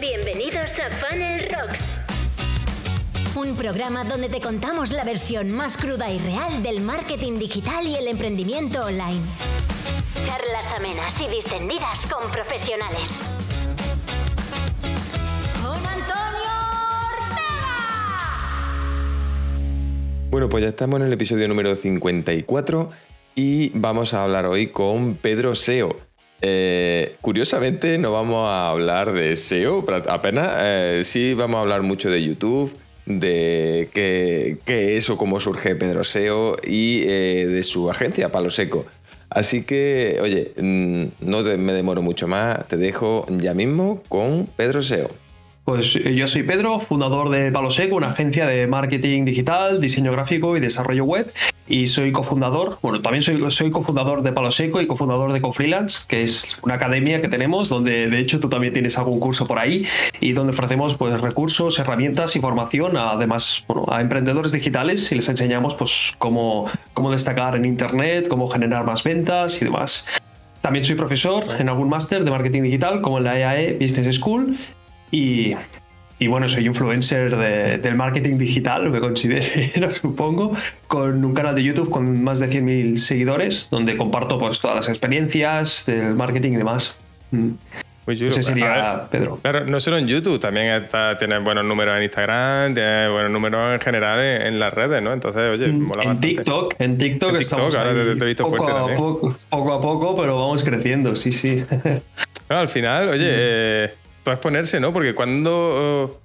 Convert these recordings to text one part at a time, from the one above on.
Bienvenidos a Funnel Rocks. Un programa donde te contamos la versión más cruda y real del marketing digital y el emprendimiento online. Charlas amenas y distendidas con profesionales. Con Antonio Ortega. Bueno, pues ya estamos en el episodio número 54 y vamos a hablar hoy con Pedro SEO. Eh, curiosamente no vamos a hablar de SEO, apenas eh, sí vamos a hablar mucho de YouTube, de qué, es o cómo surge Pedro SEO y eh, de su agencia Palo Seco. Así que, oye, mm, no me demoro mucho más, te dejo ya mismo con Pedro SEO. Pues yo soy Pedro, fundador de Palo Seco, una agencia de marketing digital, diseño gráfico y desarrollo web y soy cofundador, bueno, también soy, soy cofundador de Palo Seco y cofundador de CoFreelance, que es una academia que tenemos donde de hecho tú también tienes algún curso por ahí y donde ofrecemos pues recursos, herramientas y formación además bueno, a emprendedores digitales y les enseñamos pues cómo, cómo destacar en internet, cómo generar más ventas y demás. También soy profesor en algún máster de marketing digital como en la EAE e Business School y y bueno, soy influencer del marketing digital, me considero, supongo, con un canal de YouTube con más de 100.000 seguidores, donde comparto pues, todas las experiencias del marketing y demás. Mm. Ese sería Pedro. Claro, no solo en YouTube, también está, tienes buenos números en Instagram, tienes buenos números en general en, las redes, ¿no? Entonces, oye, mm, mola en TikTok, en TikTok, en TikTok ahora te, he visto poco fuerte a Poco, poco, a poco, pero vamos creciendo, sí, sí. al final, oye, eh, exponerse, ¿no? Porque cuando...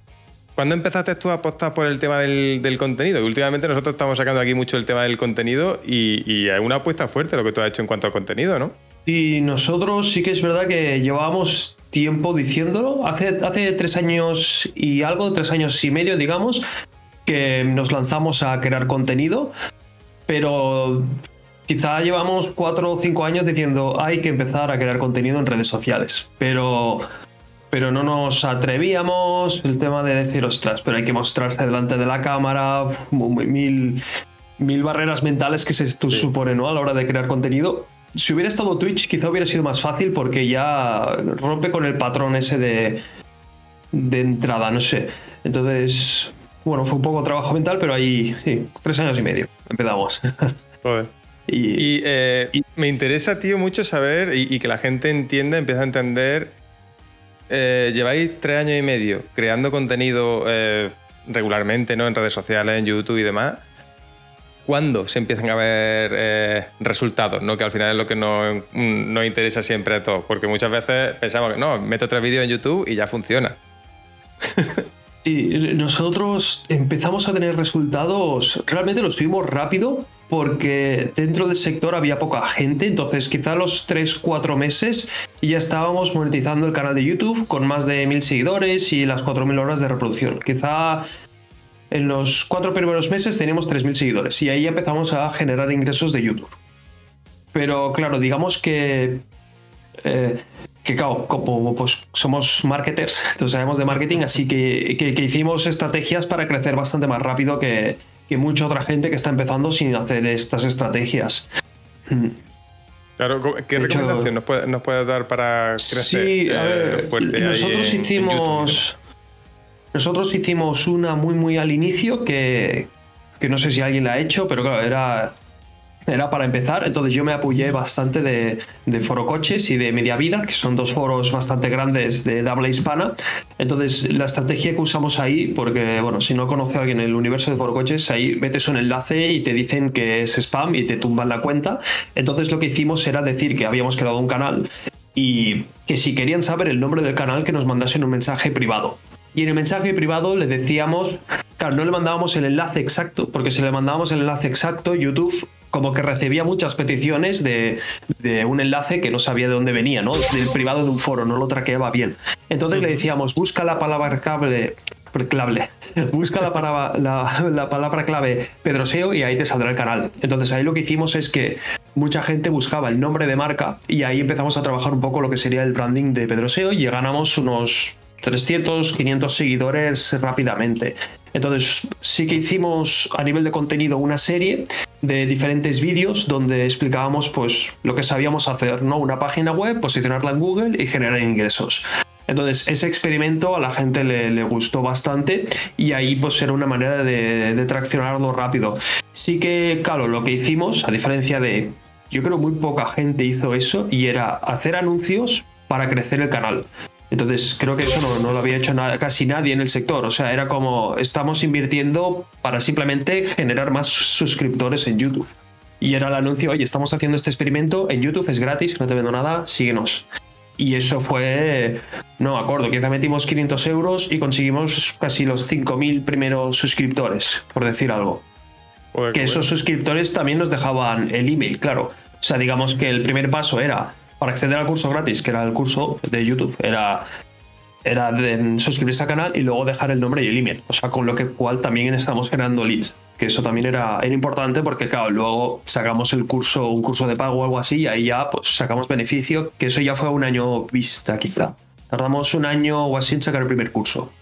¿Cuándo empezaste tú a apostar por el tema del, contenido? últimamente nosotros estamos sacando aquí mucho el tema del contenido y, y hay una apuesta fuerte lo que tú has hecho en cuanto al contenido, ¿no? Y nosotros sí que es verdad que llevábamos tiempo diciéndolo. Hace, hace tres años y algo, tres años y medio, digamos, que nos lanzamos a crear contenido, pero quizá llevamos cuatro o cinco años diciendo hay que empezar a crear contenido en redes sociales. Pero pero no nos atrevíamos, el tema de decir, ostras, pero hay que mostrarse delante de la cámara, mil, mil barreras mentales que se supone ¿no? a la hora de crear contenido. Si hubiera estado Twitch, quizá hubiera sido más fácil porque ya rompe con el patrón ese de, de entrada, no sé. Entonces, bueno, fue un poco trabajo mental, pero ahí, sí, tres años y medio empezamos. Joder. Y, eh, me interesa, tío, mucho saber y, y, que la gente entienda, empiece a entender eh, lleváis tres años y medio creando contenido eh, regularmente, ¿no? En redes sociales, en YouTube y demás. ¿Cuándo se empiezan a ver eh, resultados? ¿no? Que al final es lo que nos, nos, interesa siempre a todos. Porque muchas veces pensamos que no, meto tres vídeos en YouTube y ya funciona. Sí, nosotros empezamos a tener resultados, realmente los tuvimos rápido porque dentro del sector había poca gente, entonces quizá los 3-4 meses ya estábamos monetizando el canal de YouTube con más de 1000 seguidores y las 4000 horas de reproducción. Quizá en los cuatro primeros meses teníamos 3000 seguidores y ahí empezamos a generar ingresos de YouTube. Pero claro, digamos que eh, que claro, como pues somos marketers, entonces sabemos de marketing, así que, que, hicimos estrategias para crecer bastante más rápido que, que, mucha otra gente que está empezando sin hacer estas estrategias. Mm. Claro, ¿qué recomendación nos puedes puede dar para crecer? Sí, a ver, eh, nosotros hicimos. nosotros hicimos una muy, muy al inicio que, que no sé si alguien la ha hecho, pero claro, era era para empezar, entonces yo me apoyé bastante de, de, Foro Coches y de Media Vida, que son dos foros bastante grandes de habla hispana. Entonces, la estrategia que usamos ahí, porque, bueno, si no conoce a alguien en el universo de Foro Coches, ahí metes un enlace y te dicen que es spam y te tumban la cuenta. Entonces, lo que hicimos era decir que habíamos creado un canal y que si querían saber el nombre del canal, que nos mandasen un mensaje privado. Y en el mensaje privado le decíamos, claro, no le mandábamos el enlace exacto, porque si le mandábamos el enlace exacto, YouTube como que recibía muchas peticiones de, un enlace que no sabía de dónde venía, ¿no? Del privado de un foro, no lo traqueaba bien. Entonces le decíamos, busca la palabra clave, clave busca la palabra, la, palabra clave Pedroseo y ahí te saldrá el canal. Entonces ahí lo que hicimos es que mucha gente buscaba el nombre de marca y ahí empezamos a trabajar un poco lo que sería el branding de Pedroseo y ganamos unos 300, 500 seguidores rápidamente. Entonces sí que hicimos a nivel de contenido una serie de diferentes vídeos donde explicábamos pues lo que sabíamos hacer, ¿no? Una página web, posicionarla en Google y generar ingresos. Entonces, ese experimento a la gente le, gustó bastante y ahí pues era una manera de, de traccionarlo rápido. Sí que, claro, lo que hicimos, a diferencia de, yo creo muy poca gente hizo eso y era hacer anuncios para crecer el canal. Entonces creo que eso no, lo había hecho casi nadie en el sector. O sea, era como estamos invirtiendo para simplemente generar más suscriptores en YouTube. Y era el anuncio, oye, estamos haciendo este experimento en YouTube, es gratis, no te vendo nada, síguenos. Y eso fue, no me acuerdo, quizá metimos 500 euros y conseguimos casi los 5.000 primeros suscriptores, por decir algo. que esos suscriptores también nos dejaban el email, claro. O sea, digamos que el primer paso era, para acceder al curso gratis, que era el curso de YouTube, era era de suscribirse al canal y luego dejar el nombre y el email. O sea, con lo que cual también estamos generando leads que eso también era, era importante porque, claro, luego sacamos el curso, un curso de pago o algo así, y ahí ya pues sacamos beneficio, que eso ya fue un año vista, quizá. Tardamos un año o así en sacar el primer curso.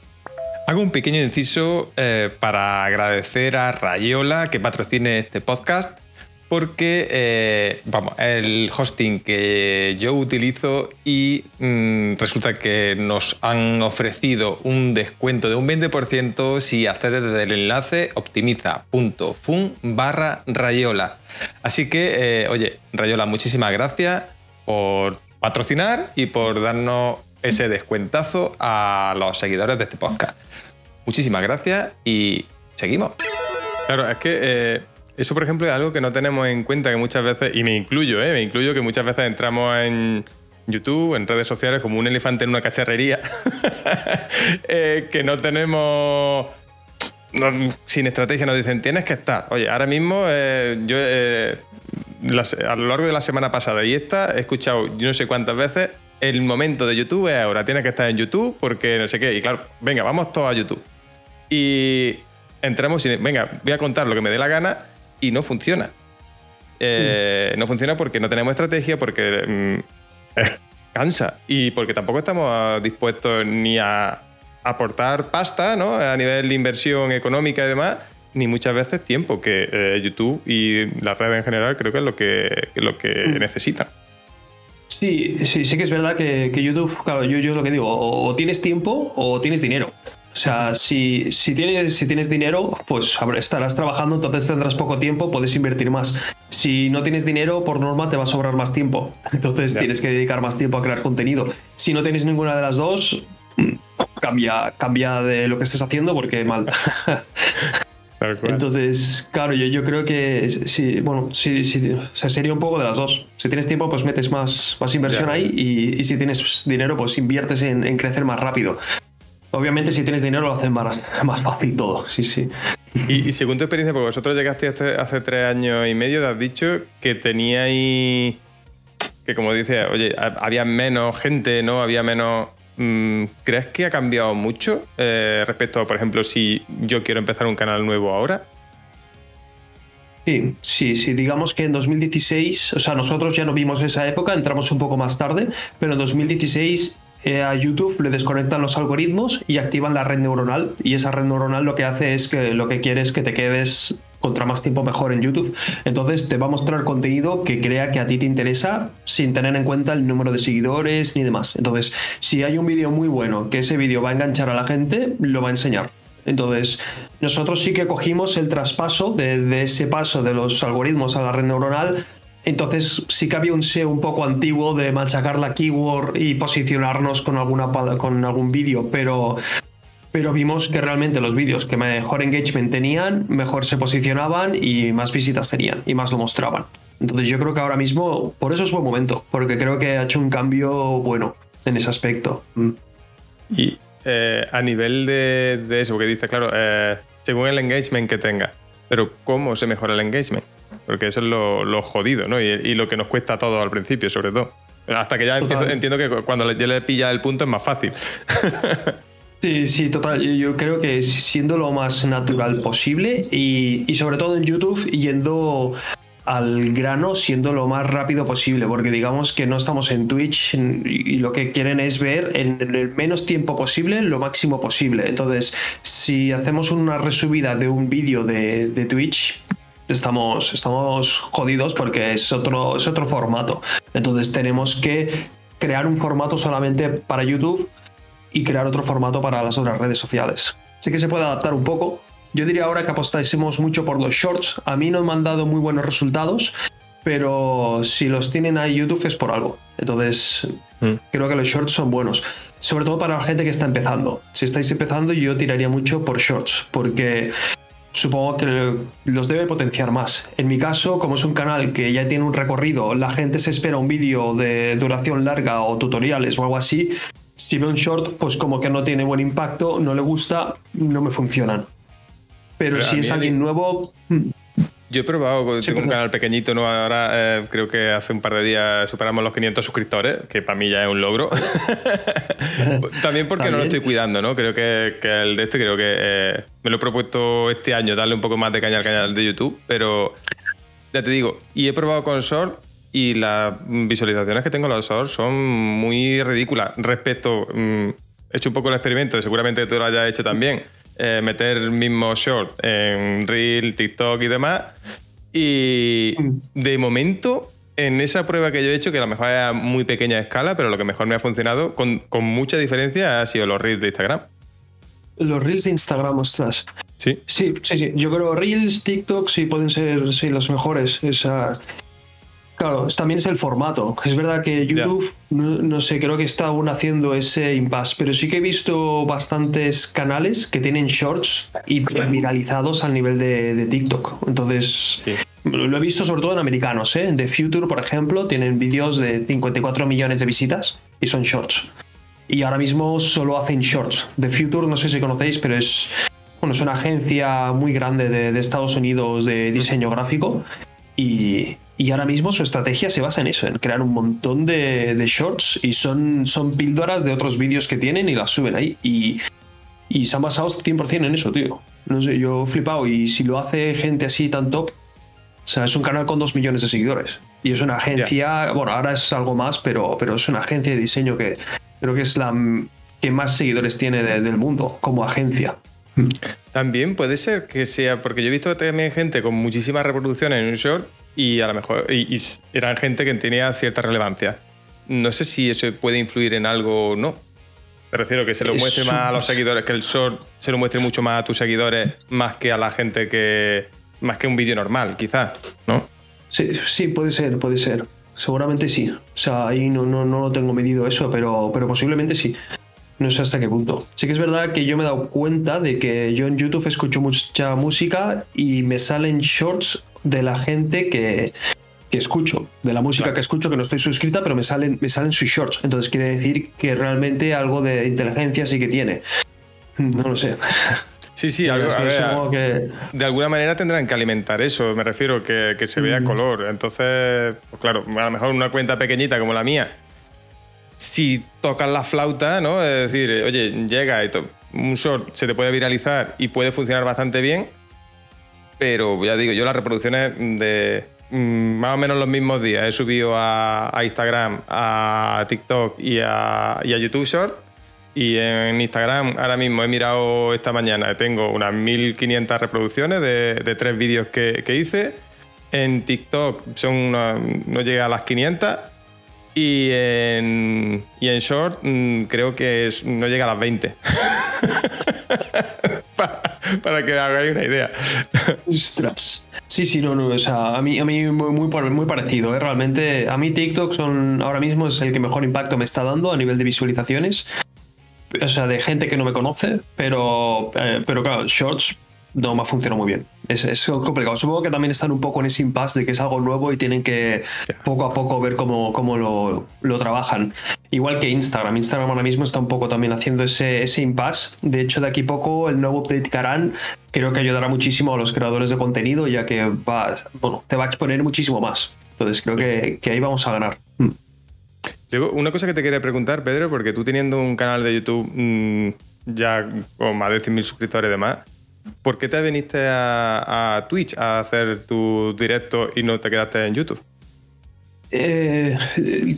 Hago un pequeño inciso eh, para agradecer a Rayola que patrocine este podcast porque, eh, vamos, el hosting que yo utilizo y mm, resulta que nos han ofrecido un descuento de un 20% si accedes desde el enlace optimiza.fun barra Rayola. Así que, eh, oye, Rayola, muchísimas gracias por patrocinar y por darnos ese descuentazo a los seguidores de este podcast. Muchísimas gracias y seguimos. Claro, es que... Eh, eso, por ejemplo, es algo que no tenemos en cuenta que muchas veces, y me incluyo, ¿eh? me incluyo que muchas veces entramos en YouTube, en redes sociales, como un elefante en una cacharrería, eh, que no tenemos... sin estrategia nos dicen, tienes que estar. Oye, ahora mismo eh, yo a lo largo de la semana pasada y esta he escuchado yo no sé cuántas veces el momento de YouTube es ahora, tienes que estar en YouTube porque no sé qué. Y claro, venga, vamos todos a YouTube. Y entramos y venga, voy a contar lo que me dé la gana y no funciona. Eh, no funciona porque no tenemos estrategia, porque mm, cansa y porque tampoco estamos dispuestos ni a aportar pasta ¿no? a nivel de inversión económica y demás, ni muchas veces tiempo, que eh, YouTube y la red en general creo que es lo que, lo que mm. necesitan. Sí, sí, sí que es verdad que, YouTube, claro, yo, yo lo que digo, o, tienes tiempo o tienes dinero. O sea, si, si, tienes, si tienes dinero, pues estarás trabajando, entonces tendrás poco tiempo, puedes invertir más. Si no tienes dinero, por norma te va a sobrar más tiempo. Entonces tienes que dedicar más tiempo a crear contenido. Si no tienes ninguna de las dos, cambia, cambia de lo que estés haciendo porque mal. Entonces, claro, yo, yo creo que sí, bueno, sí, sí, sería un poco de las dos. Si tienes tiempo, pues metes más, más inversión ahí y, si tienes dinero, pues inviertes en, en crecer más rápido. Obviamente, si tienes dinero, lo hacen más, más fácil todo, sí, sí. Y, según tu experiencia, porque vosotros llegaste hace, tres años y medio, te has dicho que teníais. que como dices, oye, había menos gente, ¿no? Había menos. Mm, ¿Crees que ha cambiado mucho eh, respecto a, por ejemplo, si yo quiero empezar un canal nuevo ahora? Sí, sí, sí, digamos que en 2016, o sea, nosotros ya no vimos esa época, entramos un poco más tarde, pero en 2016 eh, a YouTube le desconectan los algoritmos y activan la red neuronal. Y esa red neuronal lo que hace es que lo que quiere es que te quedes contra más tiempo mejor en YouTube. Entonces te va a mostrar contenido que crea que a ti te interesa sin tener en cuenta el número de seguidores ni demás. Entonces, si hay un vídeo muy bueno que ese vídeo va a enganchar a la gente, lo va a enseñar. Entonces, nosotros sí que cogimos el traspaso de, de, ese paso de los algoritmos a la red neuronal entonces sí que había un SEO un poco antiguo de machacar la keyword y posicionarnos con, alguna, con algún vídeo, pero, vimos que realmente los vídeos que mejor engagement tenían, mejor se posicionaban y más visitas tenían y más lo mostraban. Entonces yo creo que ahora mismo, por eso es buen momento, porque creo que ha hecho un cambio bueno en ese aspecto. Mm. Y eh, a nivel de, eso, que dice, claro, eh, según el engagement que tenga, pero ¿cómo se mejora el engagement? Porque eso es lo, jodido, ¿no? Y, lo que nos cuesta a todos al principio, sobre todo. Hasta que ya entiendo que cuando ya le pilla el punto es más fácil. Sí, sí, total. Yo creo que siendo lo más natural posible y, sobre todo en YouTube yendo al grano siendo lo más rápido posible, porque digamos que no estamos en Twitch y lo que quieren es ver en el menos tiempo posible lo máximo posible. Entonces, si hacemos una resubida de un vídeo de, de Twitch, estamos, estamos jodidos porque es otro, es otro formato. Entonces tenemos que crear un formato solamente para YouTube y crear otro formato para las otras redes sociales. Así que se puede adaptar un poco. Yo diría ahora que apostásemos mucho por los shorts. A mí no me han dado muy buenos resultados, pero si los tienen ahí YouTube es por algo. Entonces, mm. creo que los shorts son buenos. Sobre todo para la gente que está empezando. Si estáis empezando, yo tiraría mucho por shorts, porque supongo que los debe potenciar más. En mi caso, como es un canal que ya tiene un recorrido, la gente se espera un vídeo de duración larga o tutoriales o algo así. Si ve un short, pues como que no tiene buen impacto, no le gusta, no me funcionan. Pero, si es alguien nuevo, yo he probado, tengo un canal pequeñito, ¿no? Ahora eh, creo que hace un par de días superamos los 500 suscriptores, que para mí ya es un logro. También porque no lo estoy cuidando, ¿no? Creo que, el de este, creo que eh, me lo he propuesto este año, darle un poco más de caña al canal de YouTube, pero ya te digo, y he probado con Short y las visualizaciones que tengo en los Short son muy ridículas respecto. Mm, he hecho un poco el experimento, seguramente tú lo hayas hecho también eh, meter el mismo short en Reel, TikTok y demás. Y de momento, en esa prueba que yo he hecho, que a lo mejor es a muy pequeña escala, pero lo que mejor me ha funcionado con, mucha diferencia ha sido los Reels de Instagram. Los Reels de Instagram, ostras. Sí. Sí, sí, sí. Yo creo Reels, TikTok sí pueden ser sí, los mejores. Esa, Claro, también es el formato. Es verdad que YouTube, no, sé, creo que está aún haciendo ese impasse, pero sí que he visto bastantes canales que tienen shorts y viralizados al nivel de, TikTok. Entonces, lo he visto sobre todo en americanos. ¿eh? The Future, por ejemplo, tienen vídeos de 54 millones de visitas y son shorts. Y ahora mismo solo hacen shorts. The Future, no sé si conocéis, pero es, bueno, es una agencia muy grande de, de Estados Unidos de diseño gráfico. Y, y ahora mismo su estrategia se basa en eso, en crear un montón de, shorts y son, son píldoras de otros vídeos que tienen y las suben ahí. Y, y se han basado 100% en eso, tío. No sé, yo he flipado. Y si lo hace gente así tan top, o sea, es un canal con dos millones de seguidores. Y es una agencia, bueno, ahora es algo más, pero, pero es una agencia de diseño que creo que es la que más seguidores tiene del mundo como agencia. También puede ser que sea, porque yo he visto también gente con muchísimas reproducciones en un short y a lo mejor y, eran gente que tenía cierta relevancia. No sé si eso puede influir en algo o no. Me refiero que se lo muestre más a los seguidores, que el short se lo muestre mucho más a tus seguidores, más que a la gente que. más que un vídeo normal, quizás, ¿no? Sí, sí, puede ser, puede ser. Seguramente sí. O sea, ahí no, no, no lo tengo medido eso, pero, pero posiblemente sí. No sé hasta qué punto. Sí que es verdad que yo me he dado cuenta de que yo en YouTube escucho mucha música y me salen shorts de la gente que, escucho, de la música que escucho, que no estoy suscrita, pero me salen, me salen sus shorts. Entonces quiere decir que realmente algo de inteligencia sí que tiene. No lo sé. Sí, sí, algo, de alguna manera tendrán que alimentar eso, me refiero, que, se vea mm. color. Entonces, pues claro, a lo mejor una cuenta pequeñita como la mía, si tocas la flauta, ¿no? Es decir, oye, llega y un short se te puede viralizar y puede funcionar bastante bien, pero ya digo, yo las reproducciones de mm, más o menos los mismos días he subido a, Instagram, a TikTok y a, YouTube Short. Y en Instagram ahora mismo he mirado esta mañana, tengo unas 1500 reproducciones de, tres vídeos que, hice. En TikTok son no llega a las 500. Y en, y en Short mm, creo que no llega a las 20. para, que hagáis una idea. Ostras. Sí, sí, no, no. O sea, a mí, a mí muy, muy, parecido. ¿eh? Realmente, a mí TikTok son, ahora mismo es el que mejor impacto me está dando a nivel de visualizaciones. O sea, de gente que no me conoce, pero, eh, pero claro, Shorts no me ha funcionado muy bien. Es, es, complicado. Supongo que también están un poco en ese impasse de que es algo nuevo y tienen que poco a poco ver cómo, cómo lo, lo, trabajan. Igual que Instagram. Instagram ahora mismo está un poco también haciendo ese, ese impasse. De hecho, de aquí poco el nuevo update que harán creo que ayudará muchísimo a los creadores de contenido, ya que va, bueno, te va a exponer muchísimo más. Entonces creo que, que ahí vamos a ganar. Mm. Luego, una cosa que te quería preguntar, Pedro, porque tú teniendo un canal de YouTube mm, ya con más de 100.000 suscriptores y demás, ¿Por qué te viniste a, Twitch a hacer tu directo y no te quedaste en YouTube? Eh,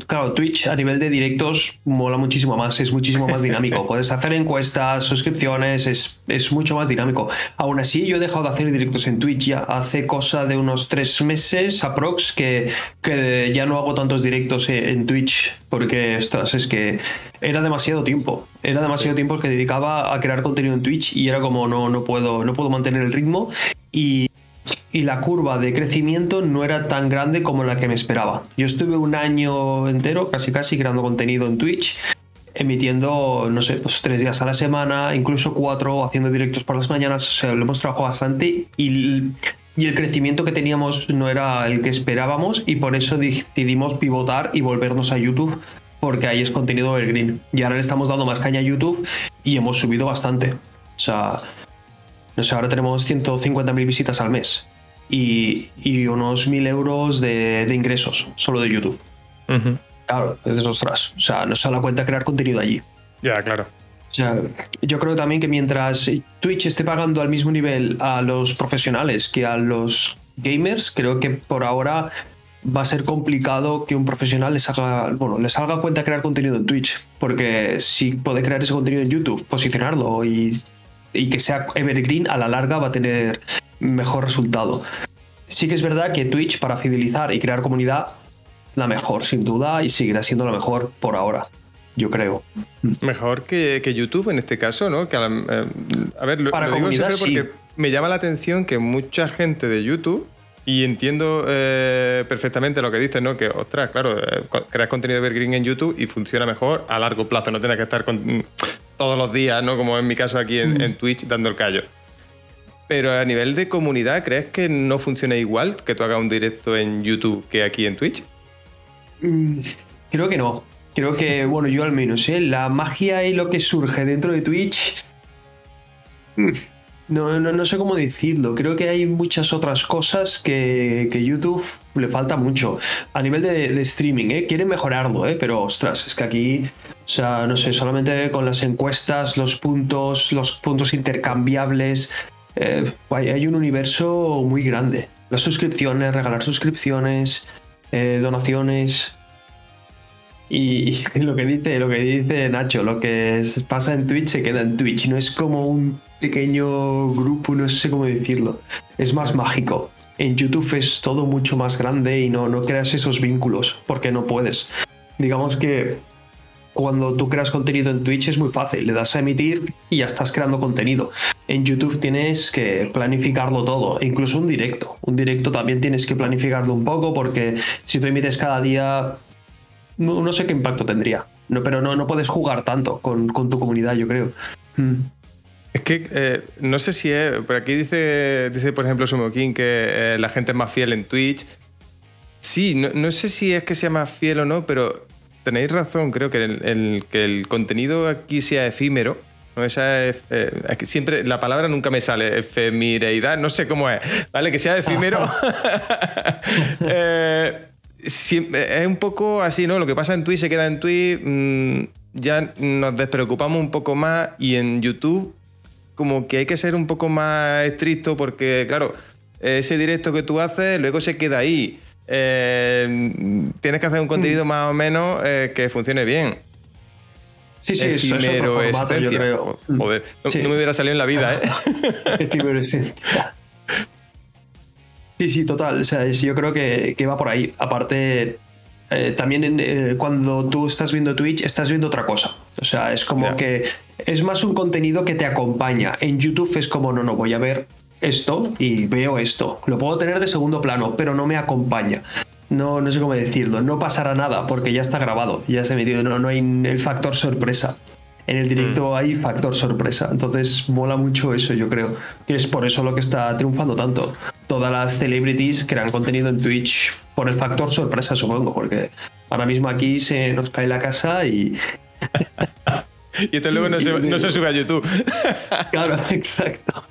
claro, Twitch a nivel de directos mola muchísimo más, es muchísimo más dinámico. Puedes hacer encuestas, suscripciones, es, es, mucho más dinámico. Aún así, yo he dejado de hacer directos en Twitch ya hace cosa de unos tres meses aprox que, que ya no hago tantos directos en Twitch porque, ostras, es que era demasiado tiempo. Era demasiado tiempo que dedicaba a crear contenido en Twitch y era como no, no, puedo, no puedo mantener el ritmo. Y y la curva de crecimiento no era tan grande como la que me esperaba. Yo estuve un año entero, casi casi, creando contenido en Twitch, emitiendo, no sé, tres días a la semana, incluso cuatro, haciendo directos por las mañanas. O sea, lo hemos trabajado bastante y, y el crecimiento que teníamos no era el que esperábamos y por eso decidimos pivotar y volvernos a YouTube porque ahí es contenido evergreen. Y ahora le estamos dando más caña a YouTube y hemos subido bastante. O sea, no sé, ahora tenemos 150.000 visitas al mes y, unos 1.000 euros de, ingresos solo de YouTube. Claro, es ostras. O sea, no se da cuenta crear contenido allí. Ya, claro. O sea, yo creo también que mientras Twitch esté pagando al mismo nivel a los profesionales que a los gamers, creo que por ahora va a ser complicado que un profesional les haga, bueno, les salga cuenta crear contenido en Twitch. Porque si puede crear ese contenido en YouTube, posicionarlo y y que sea evergreen, a la larga va a tener mejor resultado. Sí que es verdad que Twitch para fidelizar y crear comunidad es la mejor, sin duda, y seguirá siendo la mejor por ahora, yo creo. Mejor que, YouTube en este caso, ¿no? Que a, eh, ver, lo, para digo siempre porque me llama la atención que mucha gente de YouTube y entiendo eh, perfectamente lo que dices, ¿no? Que, ostras, claro, eh, creas contenido evergreen en YouTube y funciona mejor a largo plazo, no tienes que estar con, todos los días, ¿no? Como en mi caso aquí en, mm. Twitch dando el callo. Pero a nivel de comunidad, ¿crees que no funciona igual que tú hagas un directo en YouTube que aquí en Twitch? Mm, creo que no. Creo que, bueno, yo al menos, ¿eh? La magia y lo que surge dentro de Twitch. Mm, no, no, sé cómo decirlo. Creo que hay muchas otras cosas que, que YouTube le falta mucho. A nivel de, streaming, ¿eh? quieren mejorarlo, ¿eh? pero ostras, es que aquí, o sea, no sé, solamente con las encuestas, los puntos, los puntos intercambiables, eh, hay, un universo muy grande. Las suscripciones, regalar suscripciones, eh, donaciones. Y lo que dice, lo que dice Nacho, lo que pasa en Twitch se queda en Twitch. No es como un pequeño grupo, no sé cómo decirlo. Es más mágico. En YouTube es todo mucho más grande y no, no creas esos vínculos porque no puedes. Digamos que cuando tú creas contenido en Twitch es muy fácil, le das a emitir y ya estás creando contenido. En YouTube tienes que planificarlo todo, incluso un directo. Un directo también tienes que planificarlo un poco porque si tú emites cada día, no, sé qué impacto tendría. No, pero no, no puedes jugar tanto con, tu comunidad, yo creo. Mm. Es que eh, no sé si es. Por aquí dice, dice por ejemplo, Sumokin que eh, la gente es más fiel en Twitch. Sí, no, sé si es que sea más fiel o no, pero tenéis razón. Creo que el, que el contenido aquí sea efímero. ¿No? Esa es, eh, que siempre la palabra nunca me sale, efemeridad, no sé cómo es, ¿vale? Que sea efímero. es un poco así, ¿no? Lo que pasa en Twitch se queda en Twitch, mm, ya nos despreocupamos un poco más y en YouTube como que hay que ser un poco más estricto porque, claro, ese directo que tú haces luego se queda ahí. Eh, tienes que hacer un contenido mm. más o menos eh, que funcione bien. Sí, sí, es otro formato, yo creo. Joder, no, me hubiera salido en la vida, ¿eh? sí, sí, total. O sea, yo creo que, que va por ahí. Aparte, eh, también cuando tú estás viendo Twitch, estás viendo otra cosa. O sea, es como que es más un contenido que te acompaña. En YouTube es como, no, no, voy a ver esto y veo esto. Lo puedo tener de segundo plano, pero no me acompaña. No, no sé cómo decirlo. No pasará nada porque ya está grabado, ya se ha metido. No, no hay el factor sorpresa. En el directo mm. hay factor sorpresa. Entonces mola mucho eso, yo creo. Que es por eso lo que está triunfando tanto. Todas las celebrities crean contenido en Twitch por el factor sorpresa, supongo, porque ahora mismo aquí se nos cae la casa y y esto luego no se, sube a YouTube. claro, exacto.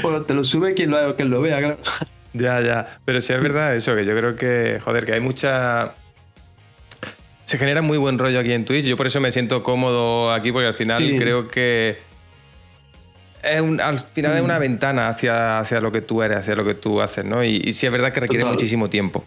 Bueno, te lo sube quien lo, quien lo vea, claro. Ya, ya. Pero sí es verdad eso, que yo creo que, joder, que hay mucha... Se genera muy buen rollo aquí en Twitch. Yo por eso me siento cómodo aquí, porque al final creo que... Es al final es una mm. ventana hacia, hacia lo que tú eres, hacia lo que tú haces, ¿no? Y, sí es verdad que requiere muchísimo tiempo.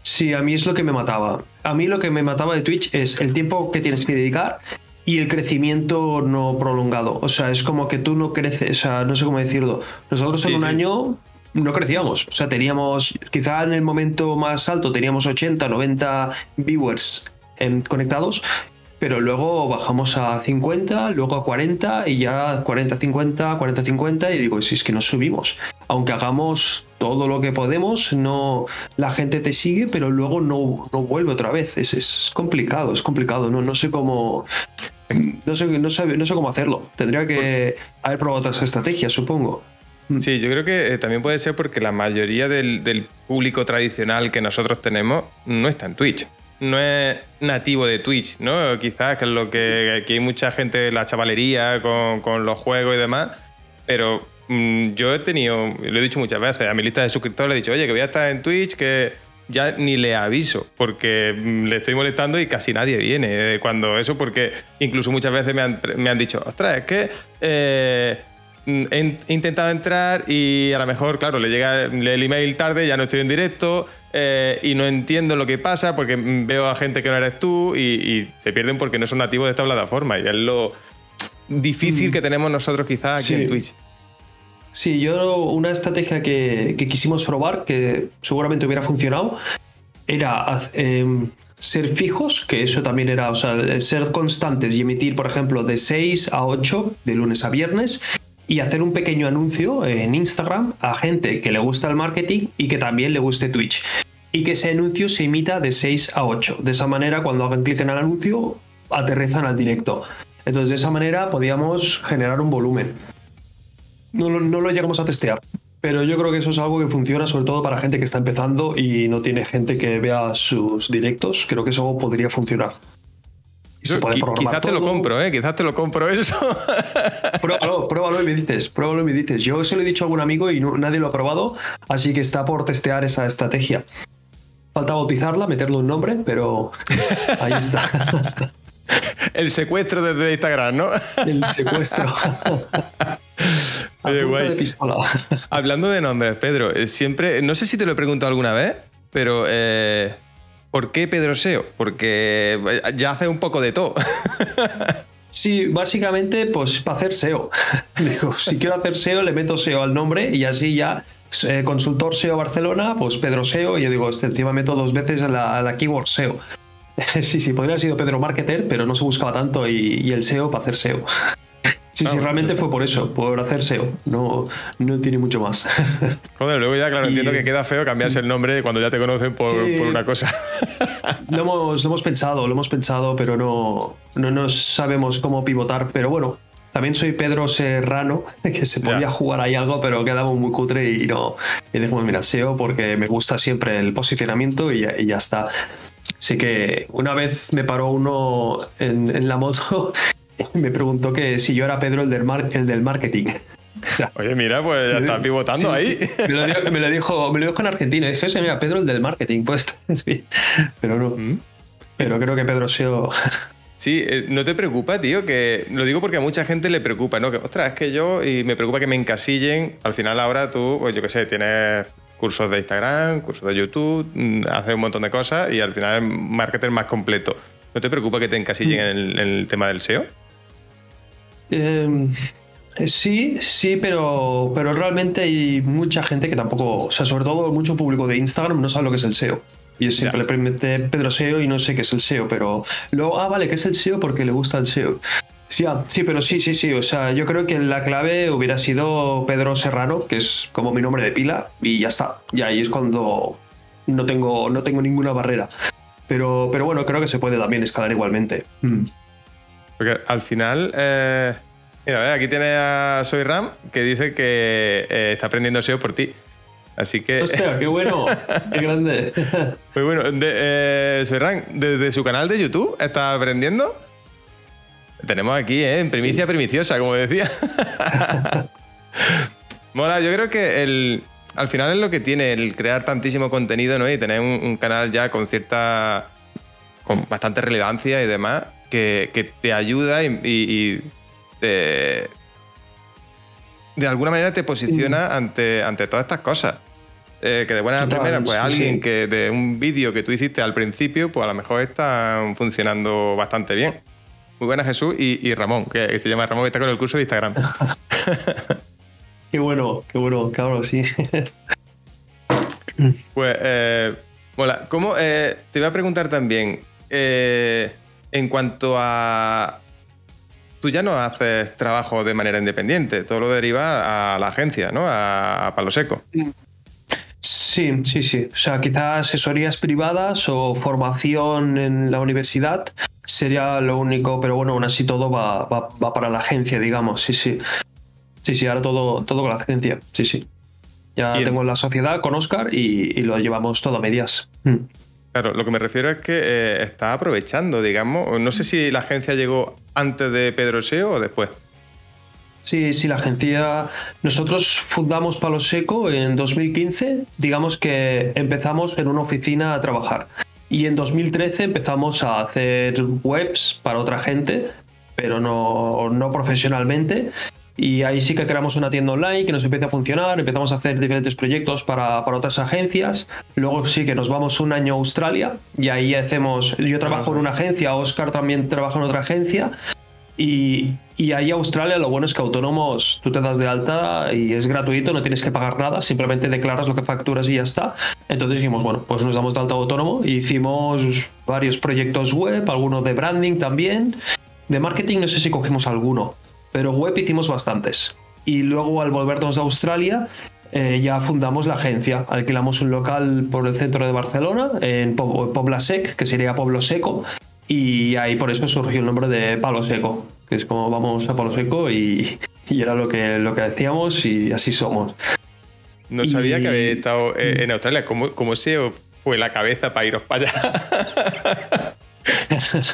Sí, a mí es lo que me mataba. A mí lo que me mataba de Twitch es el tiempo que tienes que dedicar y el crecimiento no prolongado. O sea, es como que tú no creces, o sea, no sé cómo decirlo. Nosotros en un año no crecíamos. O sea, teníamos, quizá en el momento más alto teníamos 80, 90 viewers em, conectados pero luego bajamos a 50, luego a 40 y ya 40, 50, 40, 50 y digo, si es que no subimos. Aunque hagamos todo lo que podemos, no la gente te sigue, pero luego no, no vuelve otra vez. Es, es, complicado, es complicado. No, no sé cómo. No sé, no, sé, no sé cómo hacerlo. Tendría que haber probado otras estrategias, supongo. Sí, yo creo que eh, también puede ser porque la mayoría del, público tradicional que nosotros tenemos no está en Twitch no es nativo de Twitch, ¿no? Quizás que es lo que aquí hay mucha gente, la chavalería con, los juegos y demás, pero mm, yo he tenido, lo he dicho muchas veces, a mi lista de suscriptores le he dicho, oye, que voy a estar en Twitch, que ya ni le aviso, porque mm, le estoy molestando y casi nadie viene cuando eso, porque incluso muchas veces me han, dicho, ostras, es que... Eh, mm, he intentado entrar y a lo mejor, claro, le llega el email tarde, ya no estoy en directo, eh, y no entiendo lo que pasa porque veo a gente que no eres tú y, se pierden porque no son nativos de esta plataforma. Y es lo difícil mm. que tenemos nosotros quizás aquí en Twitch. Sí, yo una estrategia que, quisimos probar, que seguramente hubiera funcionado, era em, ser fijos, que eso también era, o sea, ser constantes y emitir, por ejemplo, de 6 a 8, de lunes a viernes, y hacer un pequeño anuncio en Instagram a gente que le gusta el marketing y que también le guste Twitch. Y que ese anuncio se imita de 6 a 8. De esa manera, cuando hagan clic en el anuncio, aterrizan al directo. Entonces, de esa manera podíamos generar un volumen. No, no lo llegamos a testear, pero yo creo que eso es algo que funciona sobre todo para gente que está empezando y no tiene gente que vea sus directos. Creo que eso podría funcionar. Quizás te lo compro, ¿eh? Quizás te lo compro eso. Pruébalo, pruébalo y me dices, pruébalo y me dices. Yo se lo he dicho a algún amigo y nadie lo ha probado, así que está por testear esa estrategia. Falta bautizarla, meterle un nombre, pero ahí está. El secuestro desde Instagram, ¿no? El secuestro. de pistola. Hablando de nombres, Pedro, eh, siempre, no sé si te lo he preguntado alguna vez, pero eh, ¿Por qué Pedro SEO? Porque eh, ya hace un poco de todo. Sí, básicamente, pues para hacer SEO. Digo, si quiero hacer SEO, le meto SEO al nombre y así ya eh, consultor SEO Barcelona, pues Pedro SEO, y yo digo, este, encima meto dos veces la, la keyword SEO. sí, sí, podría haber sido Pedro Marketer, pero no se buscaba tanto y, y el SEO para hacer SEO. Sí, sí, realmente fue por eso, por hacer SEO. No, no tiene mucho más. Joder, luego ya, claro, entiendo que queda feo cambiarse el nombre cuando ya te conocen por, una cosa. Lo hemos, hemos, pensado, lo hemos pensado, pero no, no, no sabemos cómo pivotar. Pero bueno, también soy Pedro Serrano, que se podía jugar ahí algo, pero quedaba muy cutre y no. Y dijimos, mira, SEO, porque me gusta siempre el posicionamiento y, ya está. Así que una vez me paró uno en, en la moto me preguntó que si yo era Pedro el del, el del marketing. Oye, mira, pues ya está pivotando ahí. Me, lo dijo, me, lo dijo, en Argentina. Dije, mira, Pedro el del marketing, pues. Pero no. Mm. Pero creo que Pedro SEO. Sí, eh, no te preocupa, tío, que lo digo porque a mucha gente le preocupa, ¿no? Que, ostras, es que yo, y me preocupa que me encasillen. Al final, ahora tú, pues yo qué sé, tienes cursos de Instagram, cursos de YouTube, mm, haces un montón de cosas y al final es marketer más completo. ¿No te preocupa que te encasillen mm. en el tema del SEO? Em, eh, sí, sí, pero, pero realmente hay mucha gente que tampoco, o sea, sobre todo mucho público de Instagram no sabe lo que es el SEO. Y es simplemente Pedro SEO y no sé qué es el SEO, pero luego, ah, vale, ¿qué es el SEO? Porque le gusta el SEO. Sí, ah, sí, pero sí, sí, sí. O sea, yo creo que la clave hubiera sido Pedro Serrano, que es como mi nombre de pila, y ya está. Y ahí es cuando no tengo, no tengo ninguna barrera. Pero, pero bueno, creo que se puede también escalar igualmente. Mm. Porque al final, eh, mira, aquí tiene a Soy Ram que dice que eh, está aprendiendo SEO por ti. Así que. Hostia, qué bueno, qué grande. Muy bueno. Eh, Soy Ram, desde su canal de YouTube, ¿está aprendiendo? Tenemos aquí, ¿eh? En primicia primiciosa, como decía. Mola, yo creo que el, al final es lo que tiene el crear tantísimo contenido, ¿no? Y tener un canal ya con cierta. con bastante relevancia y demás que, te ayuda y, de alguna manera te posiciona ante, ante todas estas cosas. eh, que de buena primera, pues alguien que de un vídeo que tú hiciste al principio, pues a lo mejor está funcionando bastante bien. Muy buena Jesús y, Ramón, que, se llama Ramón, que está con el curso de Instagram. qué bueno, qué bueno, cabrón, sí. pues, eh, hola, ¿cómo? Eh, te iba a preguntar también, eh, en cuanto a... Tú ya no haces trabajo de manera independiente, todo lo deriva a la agencia, ¿no? A, Palo Seco. Sí, sí, sí. O sea, quizás asesorías privadas o formación en la universidad sería lo único, pero bueno, aún así todo va, para la agencia, digamos, sí, sí. Sí, sí, ahora todo, todo con la agencia, sí, sí. Ya tengo la sociedad con Oscar y, lo llevamos todo a medias. Claro, lo que me refiero es que eh, está aprovechando, digamos. No sé si la agencia llegó antes de Pedro Seo o después. Sí, sí, la agencia. Nosotros fundamos Palo Seco en 2015. Digamos que empezamos en una oficina a trabajar. Y en 2013 empezamos a hacer webs para otra gente, pero no, no profesionalmente. Y ahí sí que creamos una tienda online que nos empieza a funcionar, empezamos a hacer diferentes proyectos para, para, otras agencias. Luego sí que nos vamos un año a Australia y ahí hacemos, yo trabajo en una agencia, Oscar también trabaja en otra agencia. Y, y ahí Australia lo bueno es que autónomos tú te das de alta y es gratuito, no tienes que pagar nada, simplemente declaras lo que facturas y ya está. Entonces dijimos, bueno, pues nos damos de alta autónomo y hicimos varios proyectos web, algunos de branding también. De marketing no sé si cogemos alguno, pero web hicimos bastantes. Y luego al volvernos de Australia, eh, ya fundamos la agencia. Alquilamos un local por el centro de Barcelona, en Pobla Sec, que sería Pueblo Seco, y ahí por eso surgió el nombre de Palo Seco, que es como vamos a Palo Seco y, era lo que, lo que decíamos y así somos. No sabía que había estado eh, en Australia. ¿Cómo, cómo se fue la cabeza para iros para allá?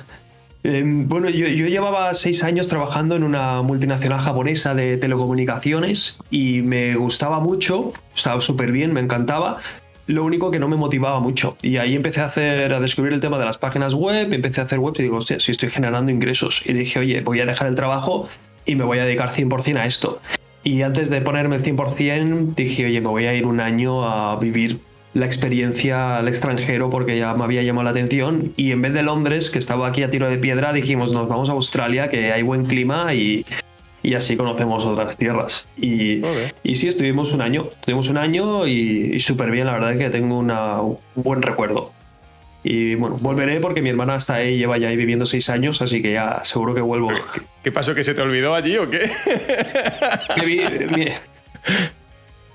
Em, bueno, yo, llevaba seis años trabajando en una multinacional japonesa de telecomunicaciones y me gustaba mucho, estaba súper bien, me encantaba. Lo único que no me motivaba mucho. Y ahí empecé a descubrir el tema de las páginas web, empecé a hacer web y digo, si estoy generando ingresos. Y dije, oye, voy a dejar el trabajo y me voy a dedicar 100% a esto. Y antes de ponerme el 100%, dije, oye, me voy a ir un año a vivir la experiencia al extranjero porque ya me había llamado la atención y en vez de Londres, que estaba aquí a tiro de piedra, dijimos nos vamos a Australia, que hay buen clima y, así conocemos otras tierras. Y, y, sí, estuvimos un año, estuvimos un año y, súper bien, la verdad es que tengo un buen recuerdo. Y bueno, volveré porque mi hermana está ahí, lleva ya ahí viviendo seis años, así que ya seguro que vuelvo. ¿Qué pasó? ¿Que se te olvidó allí o qué?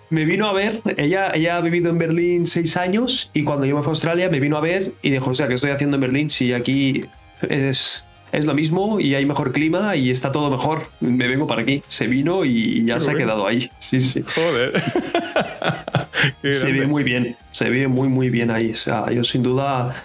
Me vino a ver, ella, ella ha vivido en Berlín seis años y cuando yo me fui a Australia me vino a ver y dijo, o sea, ¿qué estoy haciendo en Berlín si aquí es, es lo mismo y hay mejor clima y está todo mejor? Me vengo para aquí. Se vino y ya se ha quedado ahí. Sí, sí. Joder. se ve muy bien, se ve muy, muy bien ahí. O sea, yo sin duda...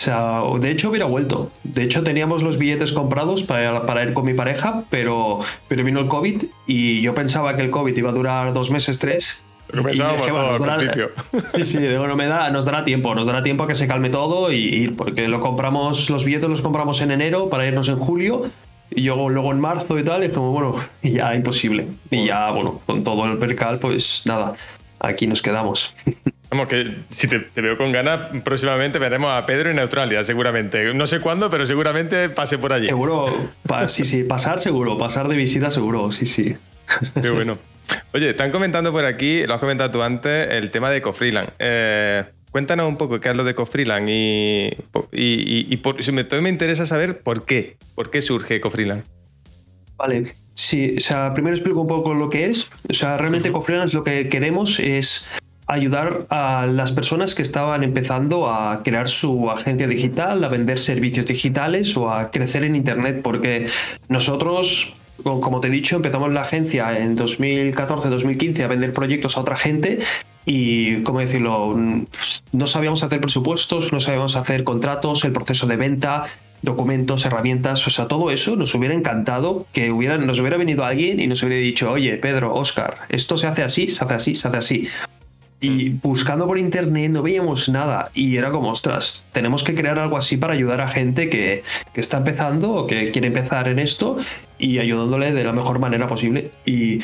O sea, de hecho hubiera vuelto. De hecho teníamos los billetes comprados para, para, ir con mi pareja, pero, pero vino el COVID y yo pensaba que el COVID iba a durar dos meses, tres, lo pensábamos todo al principio. Sí, sí, bueno, me da, nos dará tiempo, nos dará tiempo a que se calme todo y ir, porque lo compramos, los billetes los compramos en enero para irnos en julio y luego en marzo y tal, es como, bueno, ya imposible. Y ya, bueno, con todo el percal, pues nada, aquí nos quedamos. Vamos, que si te, veo con ganas, próximamente veremos a Pedro en Australia, seguramente. No sé cuándo, pero seguramente pase por allí. Seguro, sí, sí, pasar seguro, pasar de visita seguro, sí, sí. Qué bueno. Oye, están comentando por aquí, lo has comentado tú antes, el tema de Cofreeland. Eh, cuéntanos un poco qué es lo de Cofreeland y, y, por, si me, me interesa saber por qué, por qué surge Cofreeland. Vale, sí, o sea, primero explico un poco lo que es. O sea, realmente Cofreeland lo que queremos es ayudar a las personas que estaban empezando a crear su agencia digital, a vender servicios digitales o a crecer en Internet, porque nosotros como te he dicho, empezamos la agencia en 2014-2015 a vender proyectos a otra gente y, ¿cómo decirlo? No sabíamos hacer presupuestos, no sabíamos hacer contratos, el proceso de venta, documentos, herramientas, o sea, todo eso nos hubiera encantado que hubiera, nos hubiera venido alguien y nos hubiera dicho, oye, Pedro, Oscar, esto se hace así, se hace así, se hace así. Y buscando por internet no veíamos nada. Y era como, ostras, tenemos que crear algo así para ayudar a gente que, está empezando o que quiere empezar en esto y ayudándole de la mejor manera posible. Y,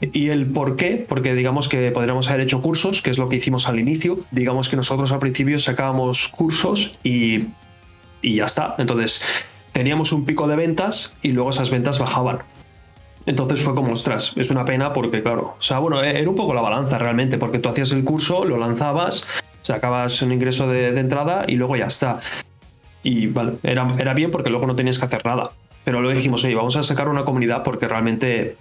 y, el por qué, porque digamos que podríamos haber hecho cursos, que es lo que hicimos al inicio. Digamos que nosotros al principio sacábamos cursos y, y ya está. Entonces teníamos un pico de ventas y luego esas ventas bajaban. Entonces fue como, ostras, es una pena porque, claro, o sea, bueno, era un poco la balanza realmente, porque tú hacías el curso, lo lanzabas, sacabas un ingreso de, entrada y luego ya está. Y vale, era, era bien porque luego no tenías que hacer nada. Pero luego dijimos, oye, vamos a sacar una comunidad porque realmente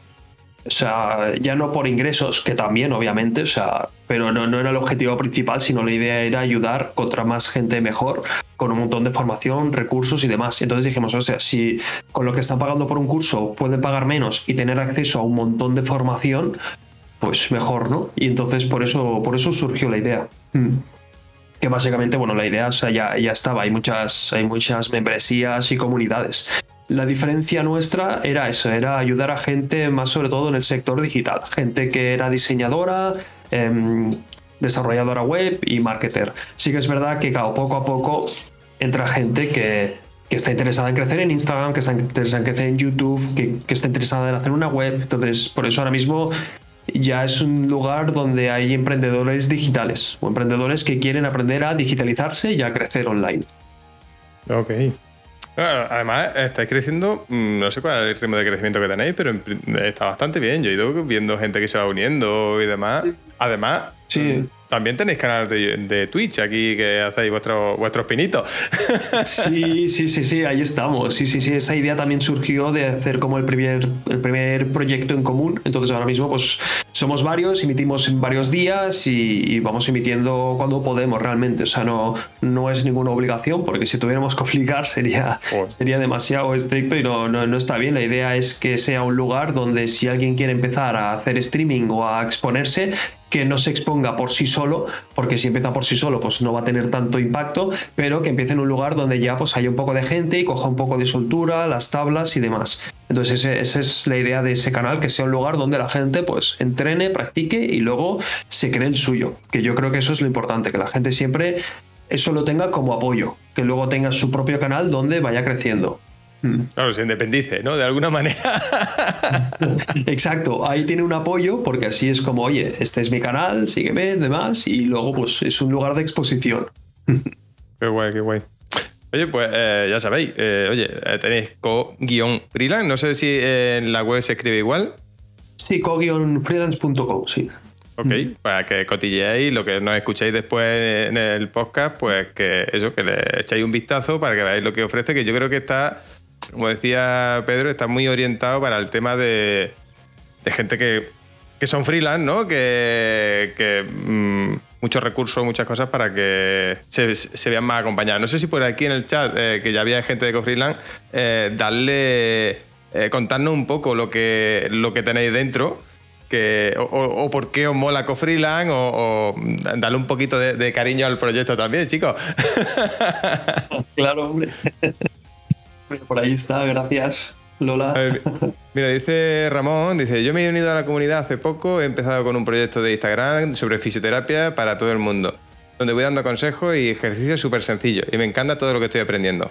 o sea, ya no por ingresos, que también, obviamente, o sea, pero no, no, era el objetivo principal, sino la idea era ayudar contra más gente mejor, con un montón de formación, recursos y demás. Entonces dijimos, o sea, si con lo que están pagando por un curso pueden pagar menos y tener acceso a un montón de formación, pues mejor, ¿no? Y entonces por eso, por eso surgió la idea. Mm. Que básicamente, bueno, la idea o sea, ya, ya estaba, hay muchas, hay muchas membresías y comunidades. La diferencia nuestra era eso, era ayudar a gente más sobre todo en el sector digital, gente que era diseñadora, em, desarrolladora web y marketer. Sí que es verdad que poco a poco entra gente que, está interesada en crecer en Instagram, que está interesada en crecer en YouTube, que, que, está interesada en hacer una web. Entonces, por eso ahora mismo ya es un lugar donde hay emprendedores digitales o emprendedores que quieren aprender a digitalizarse y a crecer online. Ok además, estáis creciendo, mm, no sé cuál es el ritmo de crecimiento que tenéis, pero está bastante bien. Yo he ido viendo gente que se va uniendo y demás. Además, sí. También tenéis canal de, Twitch aquí que hacéis vuestros vuestros pinitos. Sí, sí, sí, sí, ahí estamos. Sí, sí, sí, esa idea también surgió de hacer como el primer, el primer proyecto en común. Entonces ahora mismo pues somos varios, emitimos en varios días y, vamos emitiendo cuando podemos realmente. O sea, no, no es ninguna obligación porque si tuviéramos que obligar sería, sería demasiado estricto y no, no, no está bien. La idea es que sea un lugar donde si alguien quiere empezar a hacer streaming o a exponerse, que no se exponga por sí solo, porque si empieza por sí solo, pues no va a tener tanto impacto, pero que empiece en un lugar donde ya pues haya un poco de gente y coja un poco de soltura, las tablas y demás. Entonces esa es la idea de ese canal, que sea un lugar donde la gente pues entrene, practique y luego se cree el suyo, que yo creo que eso es lo importante, que la gente siempre eso lo tenga como apoyo, que luego tenga su propio canal donde vaya creciendo. Mm. Claro, se independice, ¿no? De alguna manera. Exacto, ahí tiene un apoyo porque así es como, oye, este es mi canal, sígueme, demás, y luego pues es un lugar de exposición. Qué guay, qué guay. Oye, pues eh, ya sabéis, eh, oye, eh, tenéis co-freelance, no sé si en la web se escribe igual. Sí, co-freelance.com, sí. Ok, para que cotilleéis lo que nos escuchéis después en el podcast, pues que eso, que le echéis un vistazo para que veáis lo que ofrece, que yo creo que está como decía Pedro, está muy orientado para el tema de, gente que, son freelance, ¿no? Que, mm, muchos recursos, muchas cosas para que se, vean más acompañados. No sé si por aquí en el chat, eh, que ya había gente de CoFreelance, eh, darle, eh, contarnos un poco lo que, lo que tenéis dentro. Que, o, por qué os mola CoFreelance o, o darle un poquito de, de cariño al proyecto también, chicos. Claro, hombre. Por ahí está, gracias. Lola. mira, dice Ramón, dice, yo me he unido a la comunidad hace poco, he empezado con un proyecto de Instagram sobre fisioterapia para todo el mundo, donde voy dando consejos y ejercicios súper sencillos, y me encanta todo lo que estoy aprendiendo.